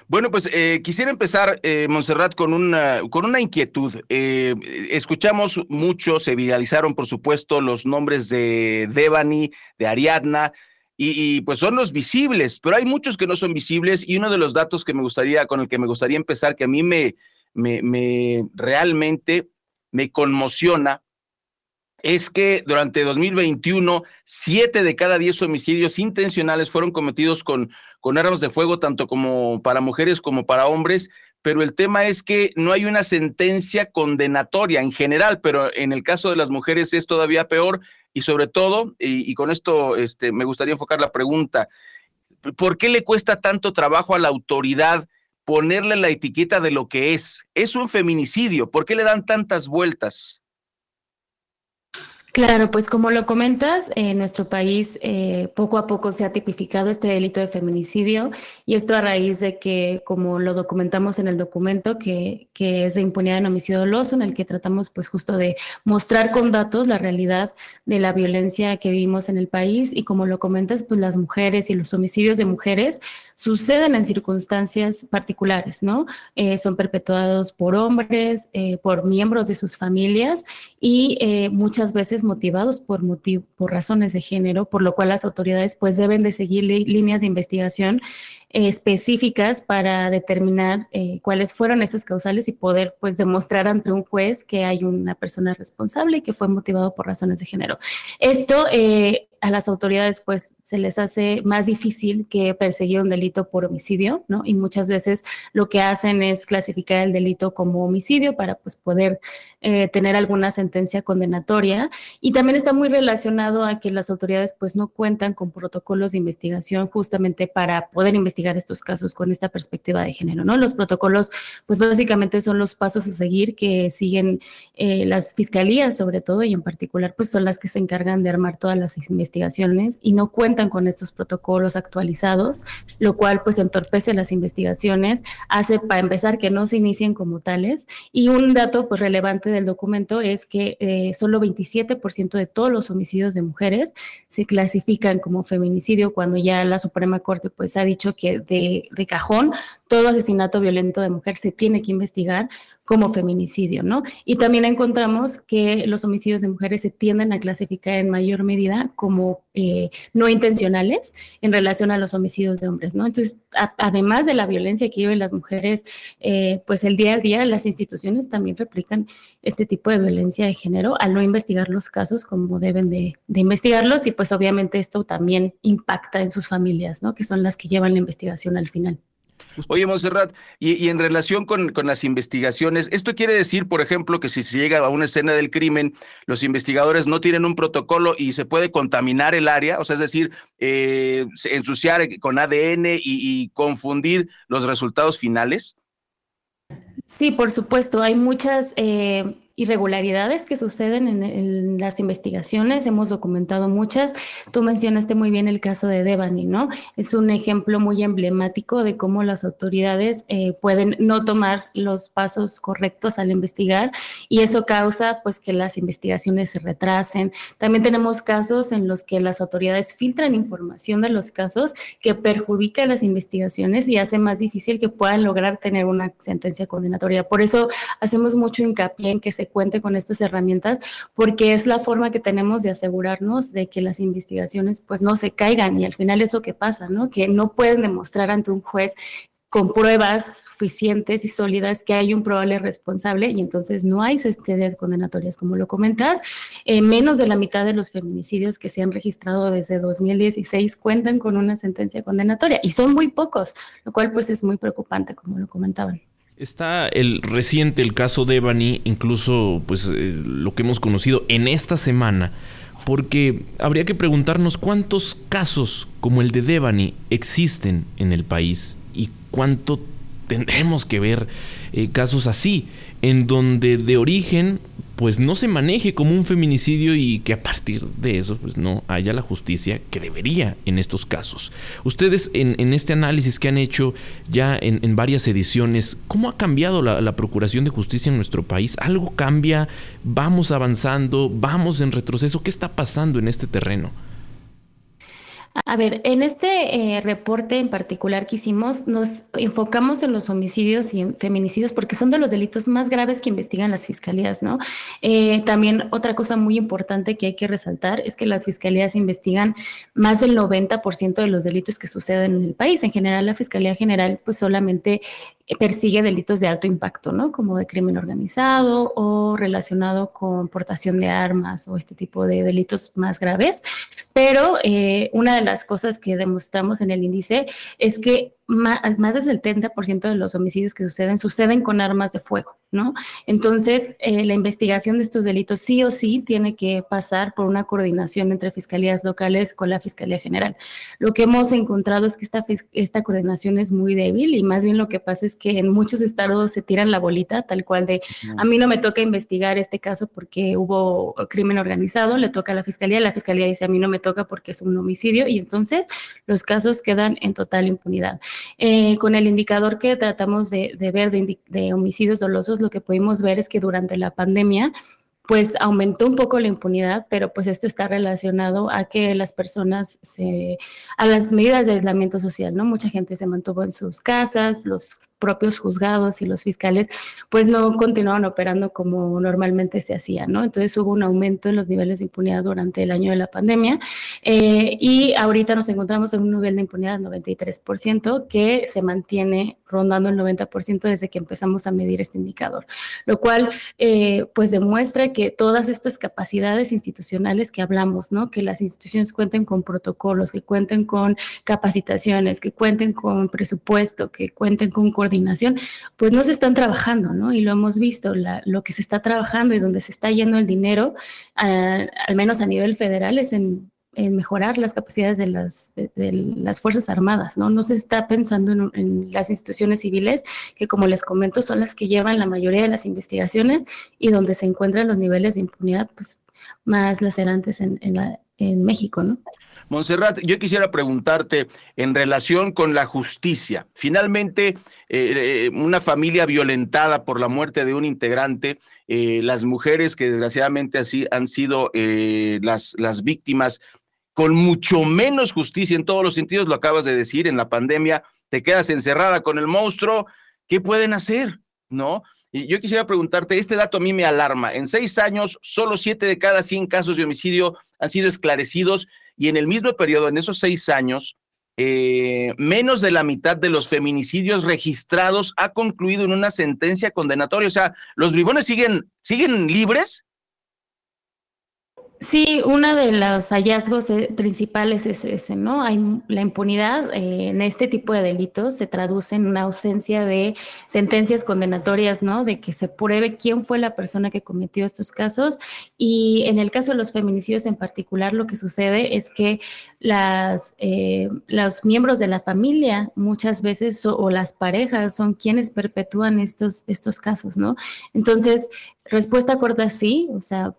[SPEAKER 3] Bueno, pues eh, quisiera empezar, eh, Montserrat, con una, con una inquietud. Eh, escuchamos mucho, se viralizaron, por supuesto, los nombres de Devani, de Ariadna, y, pues son los visibles, pero hay muchos que no son visibles y uno de los datos que me gustaría, con el que me gustaría empezar, que a mí me, me, me realmente me conmociona es que durante 2021, siete de cada diez homicidios intencionales fueron cometidos con, con armas de fuego, tanto como para mujeres como para hombres, pero el tema es que no hay una sentencia condenatoria en general, pero en el caso de las mujeres es todavía peor y sobre todo, y, con esto este, me gustaría enfocar la pregunta, ¿por qué le cuesta tanto trabajo a la autoridad? Ponerle la etiqueta de lo que es. Es un feminicidio. ¿Por qué le dan tantas vueltas?
[SPEAKER 15] Claro, pues como lo comentas, en nuestro país eh, poco a poco se ha tipificado este delito de feminicidio y esto a raíz de que, como lo documentamos en el documento, que, es de impunidad en homicidio doloso, en el que tratamos pues justo de mostrar con datos la realidad de la violencia que vivimos en el país y como lo comentas, pues las mujeres y los homicidios de mujeres suceden en circunstancias particulares, ¿no? Eh, son perpetuados por hombres, eh, por miembros de sus familias y muchas veces motivados por, por razones de género, por lo cual las autoridades pues deben de seguir líneas de investigación específicas para determinar eh, cuáles fueron esas causales y poder pues demostrar ante un juez que hay una persona responsable y que fue motivado por razones de género. Esto eh, a las autoridades pues se les hace más difícil que perseguir un delito por homicidio, ¿no? Y muchas veces lo que hacen es clasificar el delito como homicidio para pues poder eh, tener alguna sentencia condenatoria. Y también está muy relacionado a que las autoridades pues no cuentan con protocolos de investigación justamente para poder investigar estos casos con esta perspectiva de género, ¿no? Los protocolos pues básicamente son los pasos a seguir que siguen eh, las fiscalías sobre todo y en particular pues son las que se encargan de armar todas las investigaciones investigaciones y no cuentan con estos protocolos actualizados, lo cual pues entorpece las investigaciones, hace para empezar que no se inicien como tales. Y un dato pues relevante del documento es que eh, solo 27% de todos los homicidios de mujeres se clasifican como feminicidio cuando ya la Suprema Corte pues ha dicho que de, de cajón todo asesinato violento de mujer se tiene que investigar como feminicidio, ¿no? Y también encontramos que los homicidios de mujeres se tienden a clasificar en mayor medida como eh, no intencionales en relación a los homicidios de hombres, ¿no? Entonces, además de la violencia que viven las mujeres, eh, pues el día a día las instituciones también replican este tipo de violencia de género al no investigar los casos como deben de, de investigarlos y pues obviamente esto también impacta en sus familias, ¿no? Que son las que llevan la investigación al final.
[SPEAKER 3] Oye, Monserrat, y, en relación con, con, las investigaciones, ¿esto quiere decir, por ejemplo, que si se llega a una escena del crimen, los investigadores no tienen un protocolo y se puede contaminar el área? O sea, es decir, eh, ensuciar con ADN y confundir los resultados finales.
[SPEAKER 15] Sí, por supuesto, hay muchas eh, irregularidades que suceden en, las investigaciones, hemos documentado muchas. Tú mencionaste muy bien el caso de Devani, ¿no? Es un ejemplo muy emblemático de cómo las autoridades eh, pueden no tomar los pasos correctos al investigar y eso causa pues que las investigaciones se retrasen. También tenemos casos en los que las autoridades filtran información de los casos que perjudica las investigaciones y hace más difícil que puedan lograr tener una sentencia condenatoria por eso hacemos mucho hincapié en que se cuente con estas herramientas, porque es la forma que tenemos de asegurarnos de que las investigaciones pues no se caigan y al final es lo que pasa, ¿no? Que no pueden demostrar ante un juez con pruebas suficientes y sólidas que hay un probable responsable y entonces no hay sentencias condenatorias, como lo comentas. Eh, menos de la mitad de los feminicidios que se han registrado desde 2016 cuentan con una sentencia condenatoria y son muy pocos, lo cual pues es muy preocupante, como lo comentaban.
[SPEAKER 2] Está el reciente, el caso de Ebony, incluso pues eh, lo que hemos conocido en esta semana, porque habría que preguntarnos cuántos casos como el de Devani existen en el país y cuánto tendremos que ver eh, casos así, en donde de origen pues no se maneje como un feminicidio y que a partir de eso pues no haya la justicia que debería en estos casos. Ustedes en, este análisis que han hecho ya en, varias ediciones, ¿cómo ha cambiado la, Procuración de Justicia en nuestro país? ¿Algo cambia? ¿Vamos avanzando? ¿Vamos en retroceso? ¿Qué está pasando en este terreno?
[SPEAKER 15] A ver, en este eh, reporte en particular que hicimos, nos enfocamos en los homicidios y en feminicidios porque son de los delitos más graves que investigan las fiscalías, ¿no? Eh, también otra cosa muy importante que hay que resaltar es que las fiscalías investigan más del 90% de los delitos que suceden en el país. En general, la Fiscalía General pues solamente persigue delitos de alto impacto, ¿no? Como de crimen organizado o relacionado con portación de armas o este tipo de delitos más graves. Pero eh, una de las cosas que demostramos en el índice es que más, más del 70% de los homicidios que suceden suceden con armas de fuego, ¿no? Entonces, eh, la investigación de estos delitos sí o sí tiene que pasar por una coordinación entre fiscalías locales con la Fiscalía General. Lo que hemos encontrado es que esta, esta coordinación es muy débil y más bien lo que pasa es que en muchos estados se tiran la bolita, tal cual de, a mí no me toca investigar este caso porque hubo crimen organizado, le toca a la Fiscalía, la Fiscalía dice, a mí no me toca porque es un homicidio y entonces los casos quedan en total impunidad. Eh, con el indicador que tratamos de, ver de, de homicidios dolosos, lo que pudimos ver es que durante la pandemia, pues aumentó un poco la impunidad, pero pues esto está relacionado a que las personas se, a las medidas de aislamiento social, ¿no? Mucha gente se mantuvo en sus casas, los propios juzgados y los fiscales, pues no continuaban operando como normalmente se hacía, ¿no? Entonces hubo un aumento en los niveles de impunidad durante el año de la pandemia eh, y ahorita nos encontramos en un nivel de impunidad del 93% que se mantiene rondando el 90% desde que empezamos a medir este indicador, lo cual eh, pues demuestra que todas estas capacidades institucionales que hablamos, ¿no? Que las instituciones cuenten con protocolos, que cuenten con capacitaciones, que cuenten con presupuesto, que cuenten con coordinación, pues no se están trabajando, ¿no? Y lo hemos visto, lo que se está trabajando y donde se está yendo el dinero, al menos a nivel federal, es en, mejorar las capacidades de las, de, las Fuerzas Armadas, ¿no? No se está pensando en, las instituciones civiles, que como les comento, son las que llevan la mayoría de las investigaciones y donde se encuentran los niveles de impunidad, pues, más lacerantes en, la, en México, ¿no?
[SPEAKER 3] Montserrat, yo quisiera preguntarte en relación con la justicia. Finalmente, eh, eh, una familia violentada por la muerte de un integrante, eh, las mujeres que desgraciadamente así han sido las, las víctimas, con mucho menos justicia en todos los sentidos, lo acabas de decir, en la pandemia te quedas encerrada con el monstruo, ¿qué pueden hacer? ¿No? Y yo quisiera preguntarte, este dato a mí me alarma. En seis años, solo siete de cada cien casos de homicidio han sido esclarecidos y en el mismo periodo, en esos seis años, eh, menos de la mitad de los feminicidios registrados ha concluido en una sentencia condenatoria. O sea, los bribones siguen, siguen libres
[SPEAKER 15] Sí, uno de los hallazgos eh, principales es ese, ¿no? Hay la impunidad eh, en este tipo de delitos se traduce en una ausencia de sentencias condenatorias, ¿no? De que se pruebe quién fue la persona que cometió estos casos. Y en el caso de los feminicidios en particular, lo que sucede es que las, eh, los miembros de la familia muchas veces o, las parejas son quienes perpetúan estos, estos casos, ¿no? Entonces, respuesta corta sí, o sea,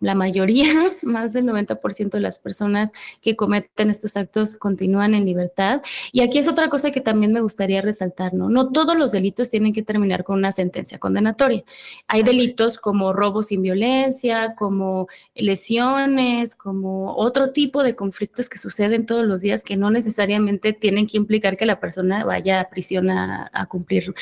[SPEAKER 15] la mayoría, más del 90% de las personas que cometen estos actos continúan en libertad. Y aquí es otra cosa que también me gustaría resaltar, ¿no? No todos los delitos tienen que terminar con una sentencia condenatoria. Hay delitos como robo sin violencia, como lesiones, como otro tipo de conflictos que suceden todos los días que no necesariamente tienen que implicar que la persona vaya a prisión a, a cumplir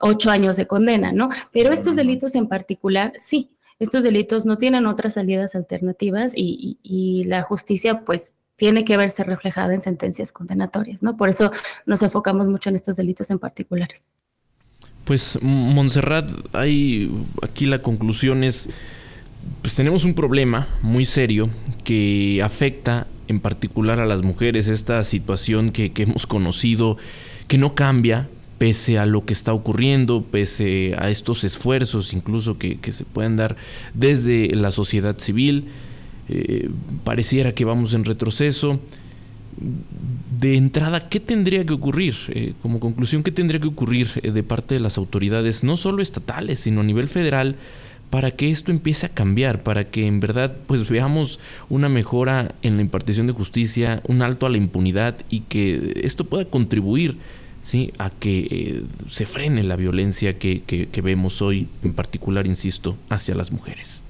[SPEAKER 15] ocho años de condena, ¿no? Pero estos delitos en particular, sí, estos delitos no tienen otras salidas alternativas y, la justicia pues tiene que verse reflejada en sentencias condenatorias, ¿no? Por eso nos enfocamos mucho en estos delitos en particulares.
[SPEAKER 2] Pues Montserrat, hay aquí la conclusión es, pues tenemos un problema muy serio que afecta en particular a las mujeres, esta situación que, que hemos conocido, que no cambia, pese a lo que está ocurriendo, pese a estos esfuerzos incluso que, se pueden dar desde la sociedad civil, eh, pareciera que vamos en retroceso. De entrada, ¿qué tendría que ocurrir? Eh, como conclusión, ¿qué tendría que ocurrir eh, de parte de las autoridades, no solo estatales, sino a nivel federal, para que esto empiece a cambiar, para que en verdad pues veamos una mejora en la impartición de justicia, un alto a la impunidad y que esto pueda contribuir ¿sí? a que eh, se frene la violencia que, que vemos hoy, en particular, insisto, hacia las mujeres.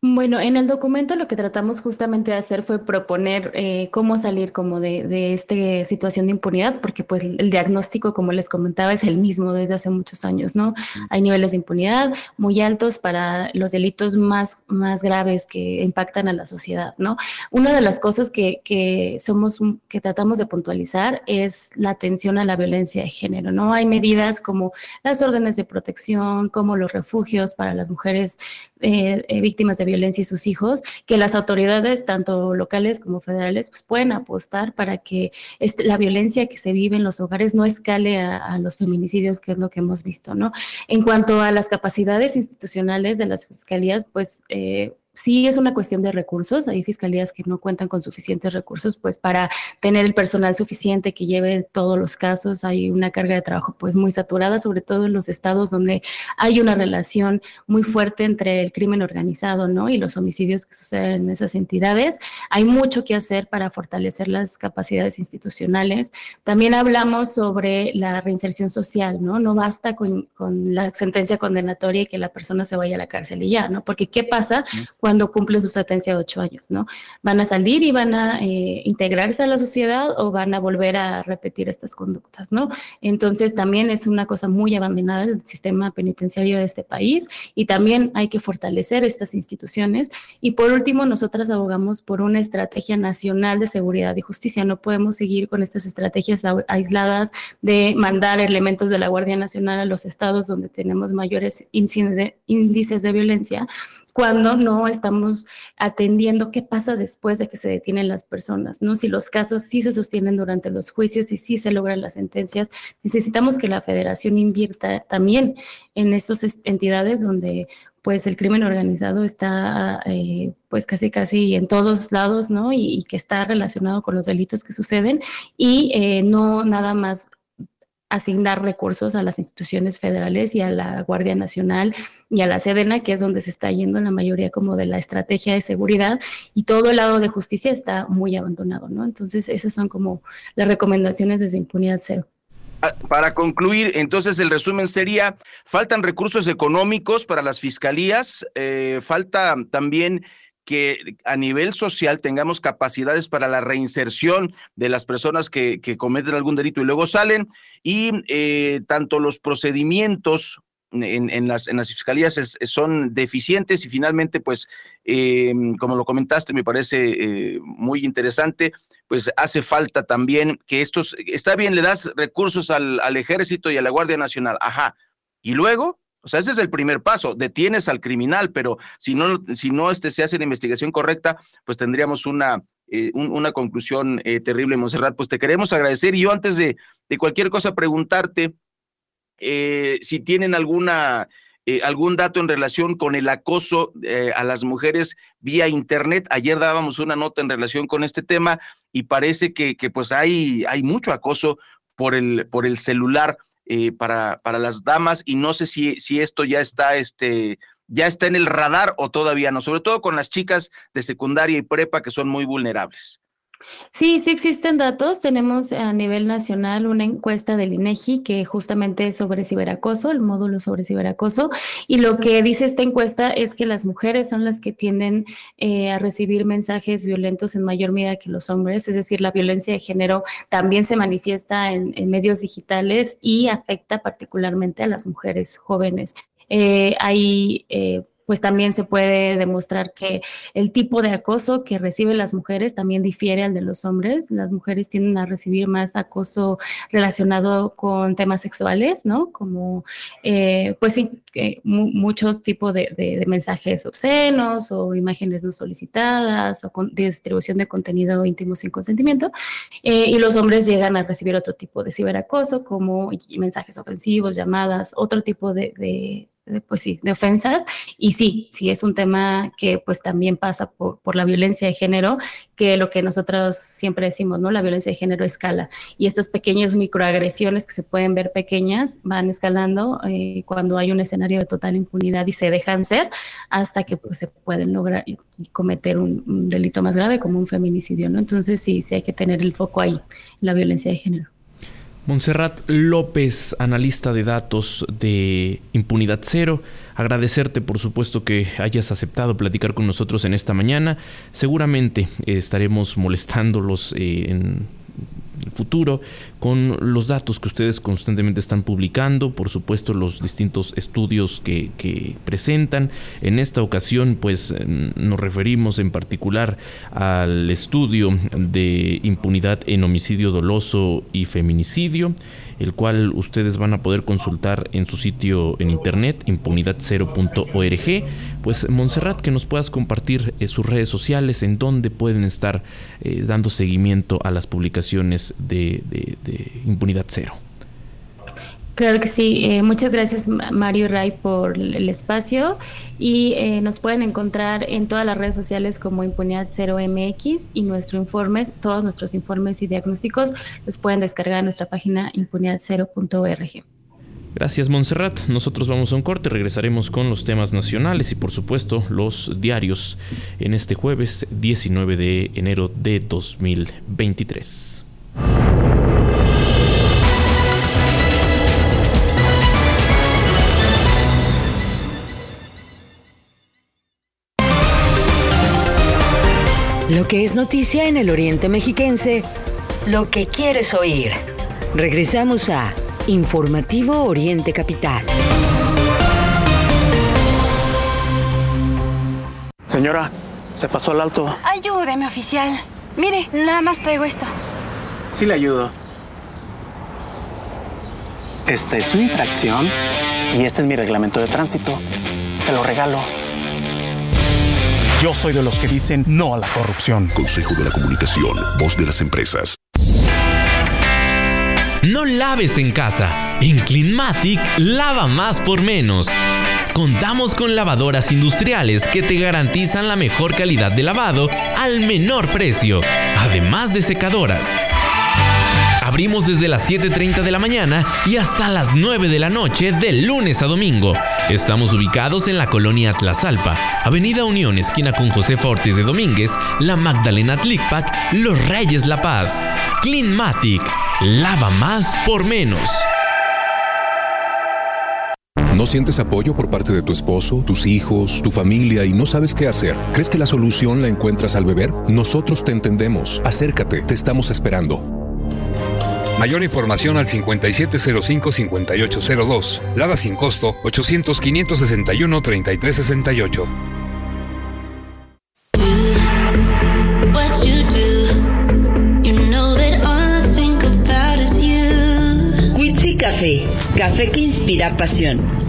[SPEAKER 15] Bueno, en el documento lo que tratamos justamente de hacer fue proponer eh, cómo salir como de, de esta situación de impunidad, porque pues el diagnóstico, como les comentaba, es el mismo desde hace muchos años, ¿no? Hay niveles de impunidad muy altos para los delitos más, más graves que impactan a la sociedad, ¿no? Una de las cosas que, que somos, que tratamos de puntualizar es la atención a la violencia de género, ¿no? Hay medidas como las órdenes de protección, como los refugios para las mujeres eh, eh, víctimas de violencia y sus hijos, que las autoridades, tanto locales como federales, pues pueden apostar para que este, la violencia que se vive en los hogares no escale a, los feminicidios, que es lo que hemos visto, ¿no? En cuanto a las capacidades institucionales de las fiscalías, pues... Eh, sí es una cuestión de recursos. Hay fiscalías que no cuentan con suficientes recursos, pues para tener el personal suficiente que lleve todos los casos. Hay una carga de trabajo pues muy saturada, sobre todo en los estados donde hay una relación muy fuerte entre el crimen organizado, ¿no? Y los homicidios que suceden en esas entidades. Hay mucho que hacer para fortalecer las capacidades institucionales. También hablamos sobre la reinserción social, ¿no? No basta con, con la sentencia condenatoria y que la persona se vaya a la cárcel y ya, ¿no? Porque ¿qué pasa cuando cuando cumplen su sentencia de ocho años, ¿no? ¿Van a salir y van a eh, integrarse a la sociedad o van a volver a repetir estas conductas, ¿no? Entonces también es una cosa muy abandonada el sistema penitenciario de este país y también hay que fortalecer estas instituciones. Y por último, nosotras abogamos por una estrategia nacional de seguridad y justicia. No podemos seguir con estas estrategias aisladas de mandar elementos de la Guardia Nacional a los estados donde tenemos mayores índices de violencia cuando no estamos atendiendo qué pasa después de que se detienen las personas, ¿no? Si los casos sí se sostienen durante los juicios y sí se logran las sentencias, necesitamos que la federación invierta también en estas entidades donde pues el crimen organizado está eh, pues casi casi en todos lados, ¿no? Y, que está relacionado con los delitos que suceden y eh, no nada más asignar recursos a las instituciones federales y a la Guardia Nacional y a la Sedena, que es donde se está yendo la mayoría como de la estrategia de seguridad y todo el lado de justicia está muy abandonado, ¿no? Entonces, esas son como las recomendaciones desde Impunidad Cero.
[SPEAKER 3] Ah, para concluir, entonces el resumen sería, faltan recursos económicos para las fiscalías, eh, falta también que a nivel social tengamos capacidades para la reinserción de las personas que, cometen algún delito y luego salen, y eh, tanto los procedimientos en, las, en las fiscalías son deficientes y finalmente, pues, eh, como lo comentaste, me parece eh, muy interesante, pues hace falta también que estos, está bien, le das recursos al, al ejército y a la Guardia Nacional, ajá, y luego, o sea, ese es el primer paso, detienes al criminal, pero si no, si no este, se hace la investigación correcta, pues tendríamos una, eh, una conclusión eh, terrible, Monserrat. Pues te queremos agradecer y yo antes de, de cualquier cosa preguntarte eh, si tienen alguna, algún dato en relación con el acoso a las mujeres vía Internet. Ayer dábamos una nota en relación con este tema y parece que, que pues hay, hay mucho acoso por el, por el celular. Eh, para, para las damas y no sé si, si esto ya está, este, ya está en el radar o todavía no, sobre todo con las chicas de secundaria y prepa que son muy vulnerables.
[SPEAKER 15] Sí, sí existen datos. Tenemos a nivel nacional una encuesta del INEGI que justamente es sobre ciberacoso, el módulo sobre ciberacoso, y lo que dice esta encuesta es que las mujeres son las que tienden eh, a recibir mensajes violentos en mayor medida que los hombres, es decir, la violencia de género también se manifiesta en, medios digitales y afecta particularmente a las mujeres jóvenes. Eh, hay eh, pues también se puede demostrar que el tipo de acoso que reciben las mujeres también difiere al de los hombres. Las mujeres tienden a recibir más acoso relacionado con temas sexuales, ¿no? Como, eh, pues sí, mucho tipo de, mensajes obscenos o imágenes no solicitadas o con, distribución de contenido íntimo sin consentimiento. Eh, y los hombres llegan a recibir otro tipo de ciberacoso, como mensajes ofensivos, llamadas, otro tipo de pues sí, de ofensas. Y sí, sí es un tema que pues también pasa por, la violencia de género, que lo que nosotros siempre decimos, ¿no? La violencia de género escala. Y estas pequeñas microagresiones que se pueden ver pequeñas van escalando eh, cuando hay un escenario de total impunidad y se dejan ser hasta que pues, se pueden lograr cometer un, delito más grave como un feminicidio, ¿no? Entonces sí, sí hay que tener el foco ahí, la violencia de género.
[SPEAKER 2] Montserrat López, analista de datos de Impunidad Cero, agradecerte por supuesto que hayas aceptado platicar con nosotros en esta mañana. Seguramente eh, estaremos molestándolos eh, en futuro con los datos que ustedes constantemente están publicando, por supuesto los distintos estudios que, que presentan. En esta ocasión pues nos referimos en particular al estudio de impunidad en homicidio doloso y feminicidio el cual ustedes van a poder consultar en su sitio en internet, impunidad0.org. Pues Montserrat, que nos puedas compartir eh, sus redes sociales, en donde pueden estar eh, dando seguimiento a las publicaciones de Impunidad Cero.
[SPEAKER 15] Claro que sí. Eh, muchas gracias Mario Ray por el espacio y eh, nos pueden encontrar en todas las redes sociales como Impunidad 0 MX y nuestros informes, todos nuestros informes y diagnósticos los pueden descargar en nuestra página impunidad0.org.
[SPEAKER 2] Gracias Montserrat. Nosotros vamos a un corte, regresaremos con los temas nacionales y por supuesto los diarios en este jueves 19 de enero de 2023.
[SPEAKER 1] Lo que es noticia en el Oriente Mexiquense, lo que quieres oír. Regresamos a Informativo Oriente Capital.
[SPEAKER 8] Señora, se pasó al alto.
[SPEAKER 9] Ayúdeme, oficial. Mire, nada más traigo esto.
[SPEAKER 8] Sí le ayudo. Esta es su infracción y este es mi reglamento de tránsito. Se lo regalo.
[SPEAKER 13] Yo soy de los que dicen no a la corrupción.
[SPEAKER 10] Consejo de la Comunicación, voz de las empresas.
[SPEAKER 16] No laves en casa. En Cleanmatic, lava más por menos. Contamos con lavadoras industriales que te garantizan la mejor calidad de lavado al menor precio, además de secadoras. Abrimos desde las 7.30 de la mañana y hasta las 9 de la noche de lunes a domingo. Estamos ubicados en la colonia Tlazalpa, Avenida Unión, esquina con Josefa Ortiz de Domínguez, La Magdalena Tlicpac, Los Reyes La Paz. Cleanmatic, lava más por menos.
[SPEAKER 6] ¿No sientes apoyo por parte de tu esposo, tus hijos, tu familia y no sabes qué hacer? ¿Crees que la solución la encuentras al beber? Nosotros te entendemos. Acércate, te estamos esperando.
[SPEAKER 7] Mayor información al 5705-5802. Lada sin costo 800-561-3368.
[SPEAKER 14] Café, café que inspira pasión.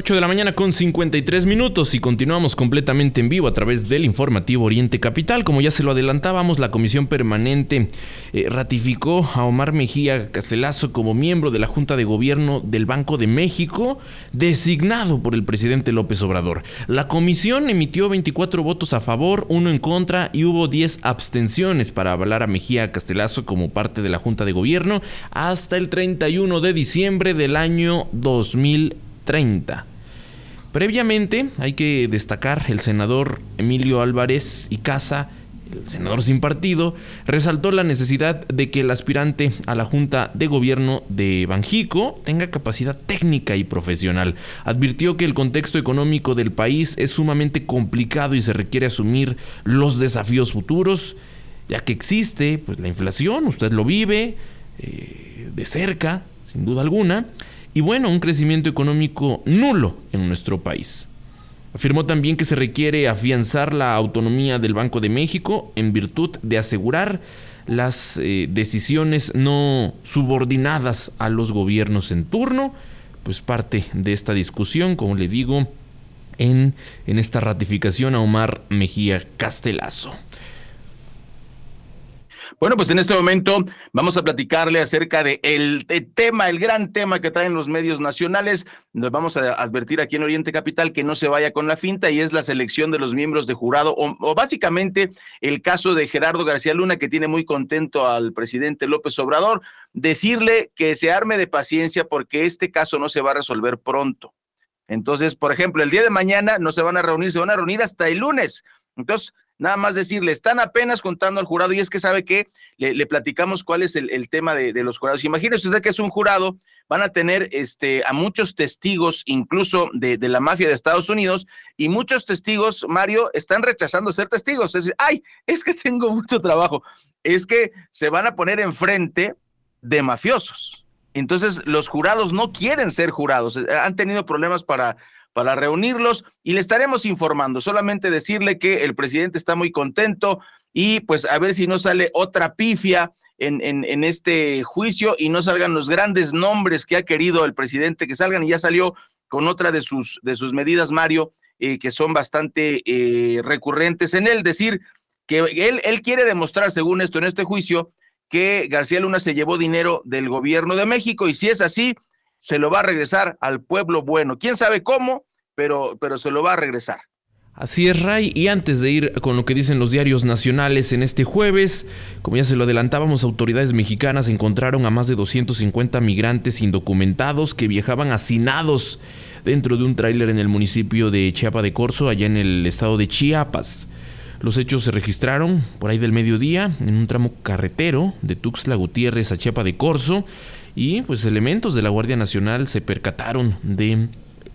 [SPEAKER 2] 8 de la mañana con 53 minutos y continuamos completamente en vivo a través del informativo Oriente Capital. Como ya se lo adelantábamos, la Comisión Permanente eh, ratificó a Omar Mejía Castelazo como miembro de la Junta de Gobierno del Banco de México, designado por el presidente López Obrador. La comisión emitió 24 votos a favor, uno en contra y hubo 10 abstenciones para avalar a Mejía Castelazo como parte de la Junta de Gobierno hasta el 31 de diciembre del año 2020. Previamente, hay que destacar, el senador Emilio Álvarez y Casa, el senador sin partido, resaltó la necesidad de que el aspirante a la Junta de Gobierno de Banjico tenga capacidad técnica y profesional. Advirtió que el contexto económico del país es sumamente complicado y se requiere asumir los desafíos futuros, ya que existe pues, la inflación, usted lo vive eh, de cerca, sin duda alguna, y bueno, un crecimiento económico nulo en nuestro país. Afirmó también que se requiere afianzar la autonomía del Banco de México en virtud de asegurar las eh, decisiones no subordinadas a los gobiernos en turno. Pues parte de esta discusión, como le digo, en, en esta ratificación a Omar Mejía Castelazo.
[SPEAKER 3] Bueno, pues en este momento vamos a platicarle acerca de el, tema, el gran tema que traen los medios nacionales. Nos vamos a advertir aquí en Oriente Capital que no se vaya con la finta y es la selección de los miembros de jurado o, o básicamente el caso de Gerardo García Luna que tiene muy contento al presidente López Obrador. Decirle que se arme de paciencia porque este caso no se va a resolver pronto. Entonces, por ejemplo, el día de mañana no se van a reunir, se van a reunir hasta el lunes. Entonces, nada más decirle, están apenas contando al jurado y es que sabe que le, platicamos cuál es el, tema de, los jurados. Imagínese usted que es un jurado, van a tener este, a muchos testigos, incluso de, la mafia de Estados Unidos, y muchos testigos, Mario, están rechazando ser testigos. Es decir, ay, es que tengo mucho trabajo. Es que se van a poner enfrente de mafiosos. Entonces, los jurados no quieren ser jurados, han tenido problemas para para reunirlos y le estaremos informando. Solamente decirle que el presidente está muy contento y pues a ver si no sale otra pifia en, en, este juicio y no salgan los grandes nombres que ha querido el presidente que salgan. Y ya salió con otra de sus, de sus medidas, Mario, eh, que son bastante eh, recurrentes en él, decir que él, él quiere demostrar, según esto en este juicio, que García Luna se llevó dinero del gobierno de México. Y si es así, se lo va a regresar al pueblo bueno. ¿Quién sabe cómo? Pero, pero se lo va a regresar.
[SPEAKER 2] Así es, Ray. Y antes de ir con lo que dicen los diarios nacionales en este jueves, como ya se lo adelantábamos, autoridades mexicanas encontraron a más de 250 migrantes indocumentados que viajaban hacinados dentro de un tráiler en el municipio de Chiapa de Corzo, allá en el estado de Chiapas. Los hechos se registraron por ahí del mediodía en un tramo carretero de Tuxtla Gutiérrez a Chiapa de Corzo y pues elementos de la Guardia Nacional se percataron de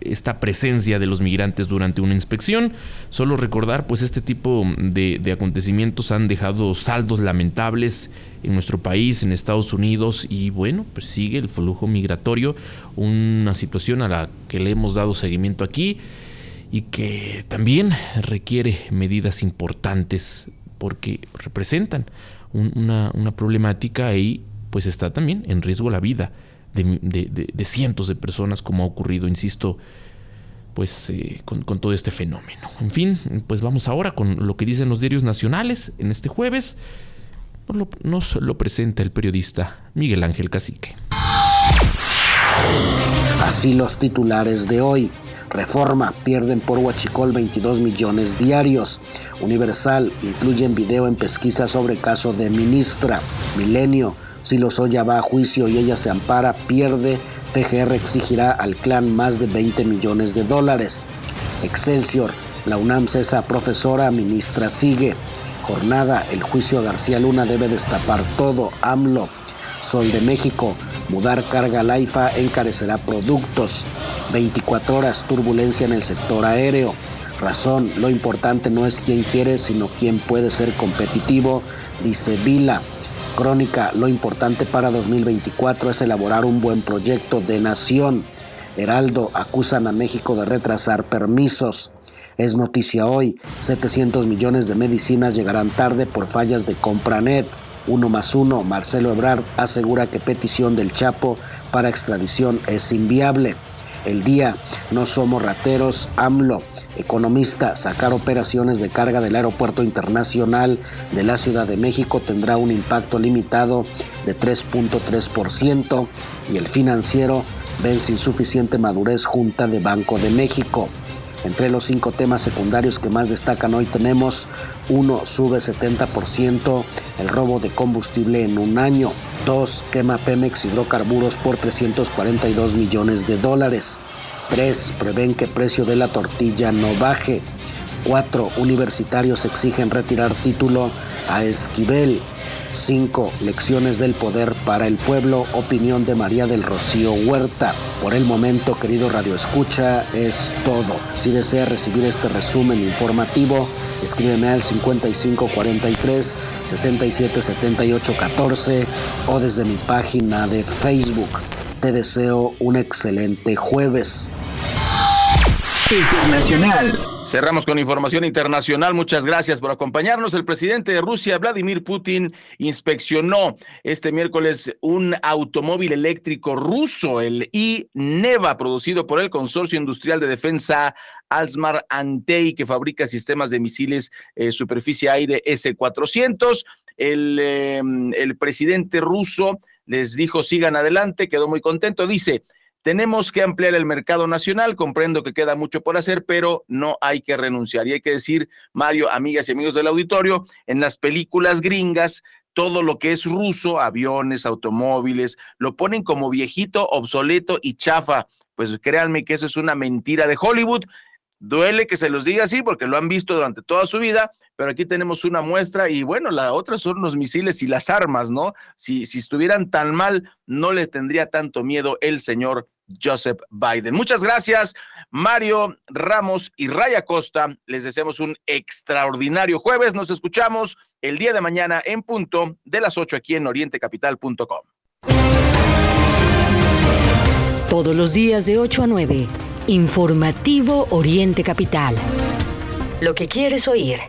[SPEAKER 2] esta presencia de los migrantes durante una inspección. Solo recordar, pues este tipo de, acontecimientos han dejado saldos lamentables en nuestro país, en Estados Unidos, y bueno, pues sigue el flujo migratorio, una situación a la que le hemos dado seguimiento aquí y que también requiere medidas importantes porque representan una, una problemática y pues está también en riesgo la vida de, cientos de personas como ha ocurrido, insisto, pues eh, con, todo este fenómeno. En fin, pues vamos ahora con lo que dicen los diarios nacionales en este jueves. Nos lo, nos lo presenta el periodista Miguel Ángel Cacique.
[SPEAKER 17] Así los titulares de hoy. Reforma, pierden por Huachicol 22 millones diarios. Universal, incluyen video en pesquisa sobre caso de ministra. Milenio, si Lozoya va a juicio y ella se ampara, pierde. FGR exigirá al clan más de 20 millones de dólares. Excelsior, la UNAM cesa profesora, ministra sigue. Jornada, el juicio a García Luna debe destapar todo. AMLO, Sol de México, mudar carga Laifa encarecerá productos. 24 horas, turbulencia en el sector aéreo. Razón, lo importante no es quién quiere, sino quién puede ser competitivo, dice Vila. Crónica, lo importante para 2024 es elaborar un buen proyecto de nación. Heraldo, acusan a México de retrasar permisos. Es noticia hoy, 700 millones de medicinas llegarán tarde por fallas de Compranet. Uno más uno, Marcelo Ebrard asegura que petición del Chapo para extradición es inviable. El día, no somos rateros, AMLO economista, sacar operaciones de carga del Aeropuerto Internacional de la Ciudad de México tendrá un impacto limitado de 3.3% y el financiero vence insuficiente madurez Junta de Banco de México. Entre los cinco temas secundarios que más destacan hoy tenemos, uno, sube 70% el robo de combustible en un año. Dos, quema Pemex hidrocarburos por 342 millones de dólares. 3. Prevén que precio de la tortilla no baje. 4. Universitarios exigen retirar título a Esquivel. 5. Lecciones del poder para el pueblo. Opinión de María del Rocío Huerta. Por el momento, querido Radio Escucha, es todo. Si desea recibir este resumen informativo, escríbeme al 5543 677814 o desde mi página de Facebook. Te deseo un excelente jueves.
[SPEAKER 18] Internacional.
[SPEAKER 3] Cerramos con información internacional. Muchas gracias por acompañarnos. El presidente de Rusia, Vladimir Putin, inspeccionó este miércoles un automóvil eléctrico ruso, el i-Neva, producido por el Consorcio Industrial de Defensa Alsmar Antey, que fabrica sistemas de misiles eh, superficie-aire S-400. El, em, el presidente ruso les dijo sigan adelante, quedó muy contento. Dice, tenemos que ampliar el mercado nacional, comprendo que queda mucho por hacer, pero no hay que renunciar. Y hay que decir, Mario, amigas y amigos del auditorio, en las películas gringas, todo lo que es ruso, aviones, automóviles, lo ponen como viejito, obsoleto y chafa. Pues créanme que eso es una mentira de Hollywood. Duele que se los diga así porque lo han visto durante toda su vida, pero aquí tenemos una muestra y bueno, la otra son los misiles y las armas, ¿no? Si, si estuvieran tan mal, no le tendría tanto miedo el señor Joseph Biden. Muchas gracias, Mario Ramos y Raya Costa. Les deseamos un extraordinario jueves. Nos escuchamos el día de mañana en punto de las 8 aquí en orientecapital.com.
[SPEAKER 1] Todos los días de 8 a 9. Informativo Oriente Capital. Lo que quieres oír.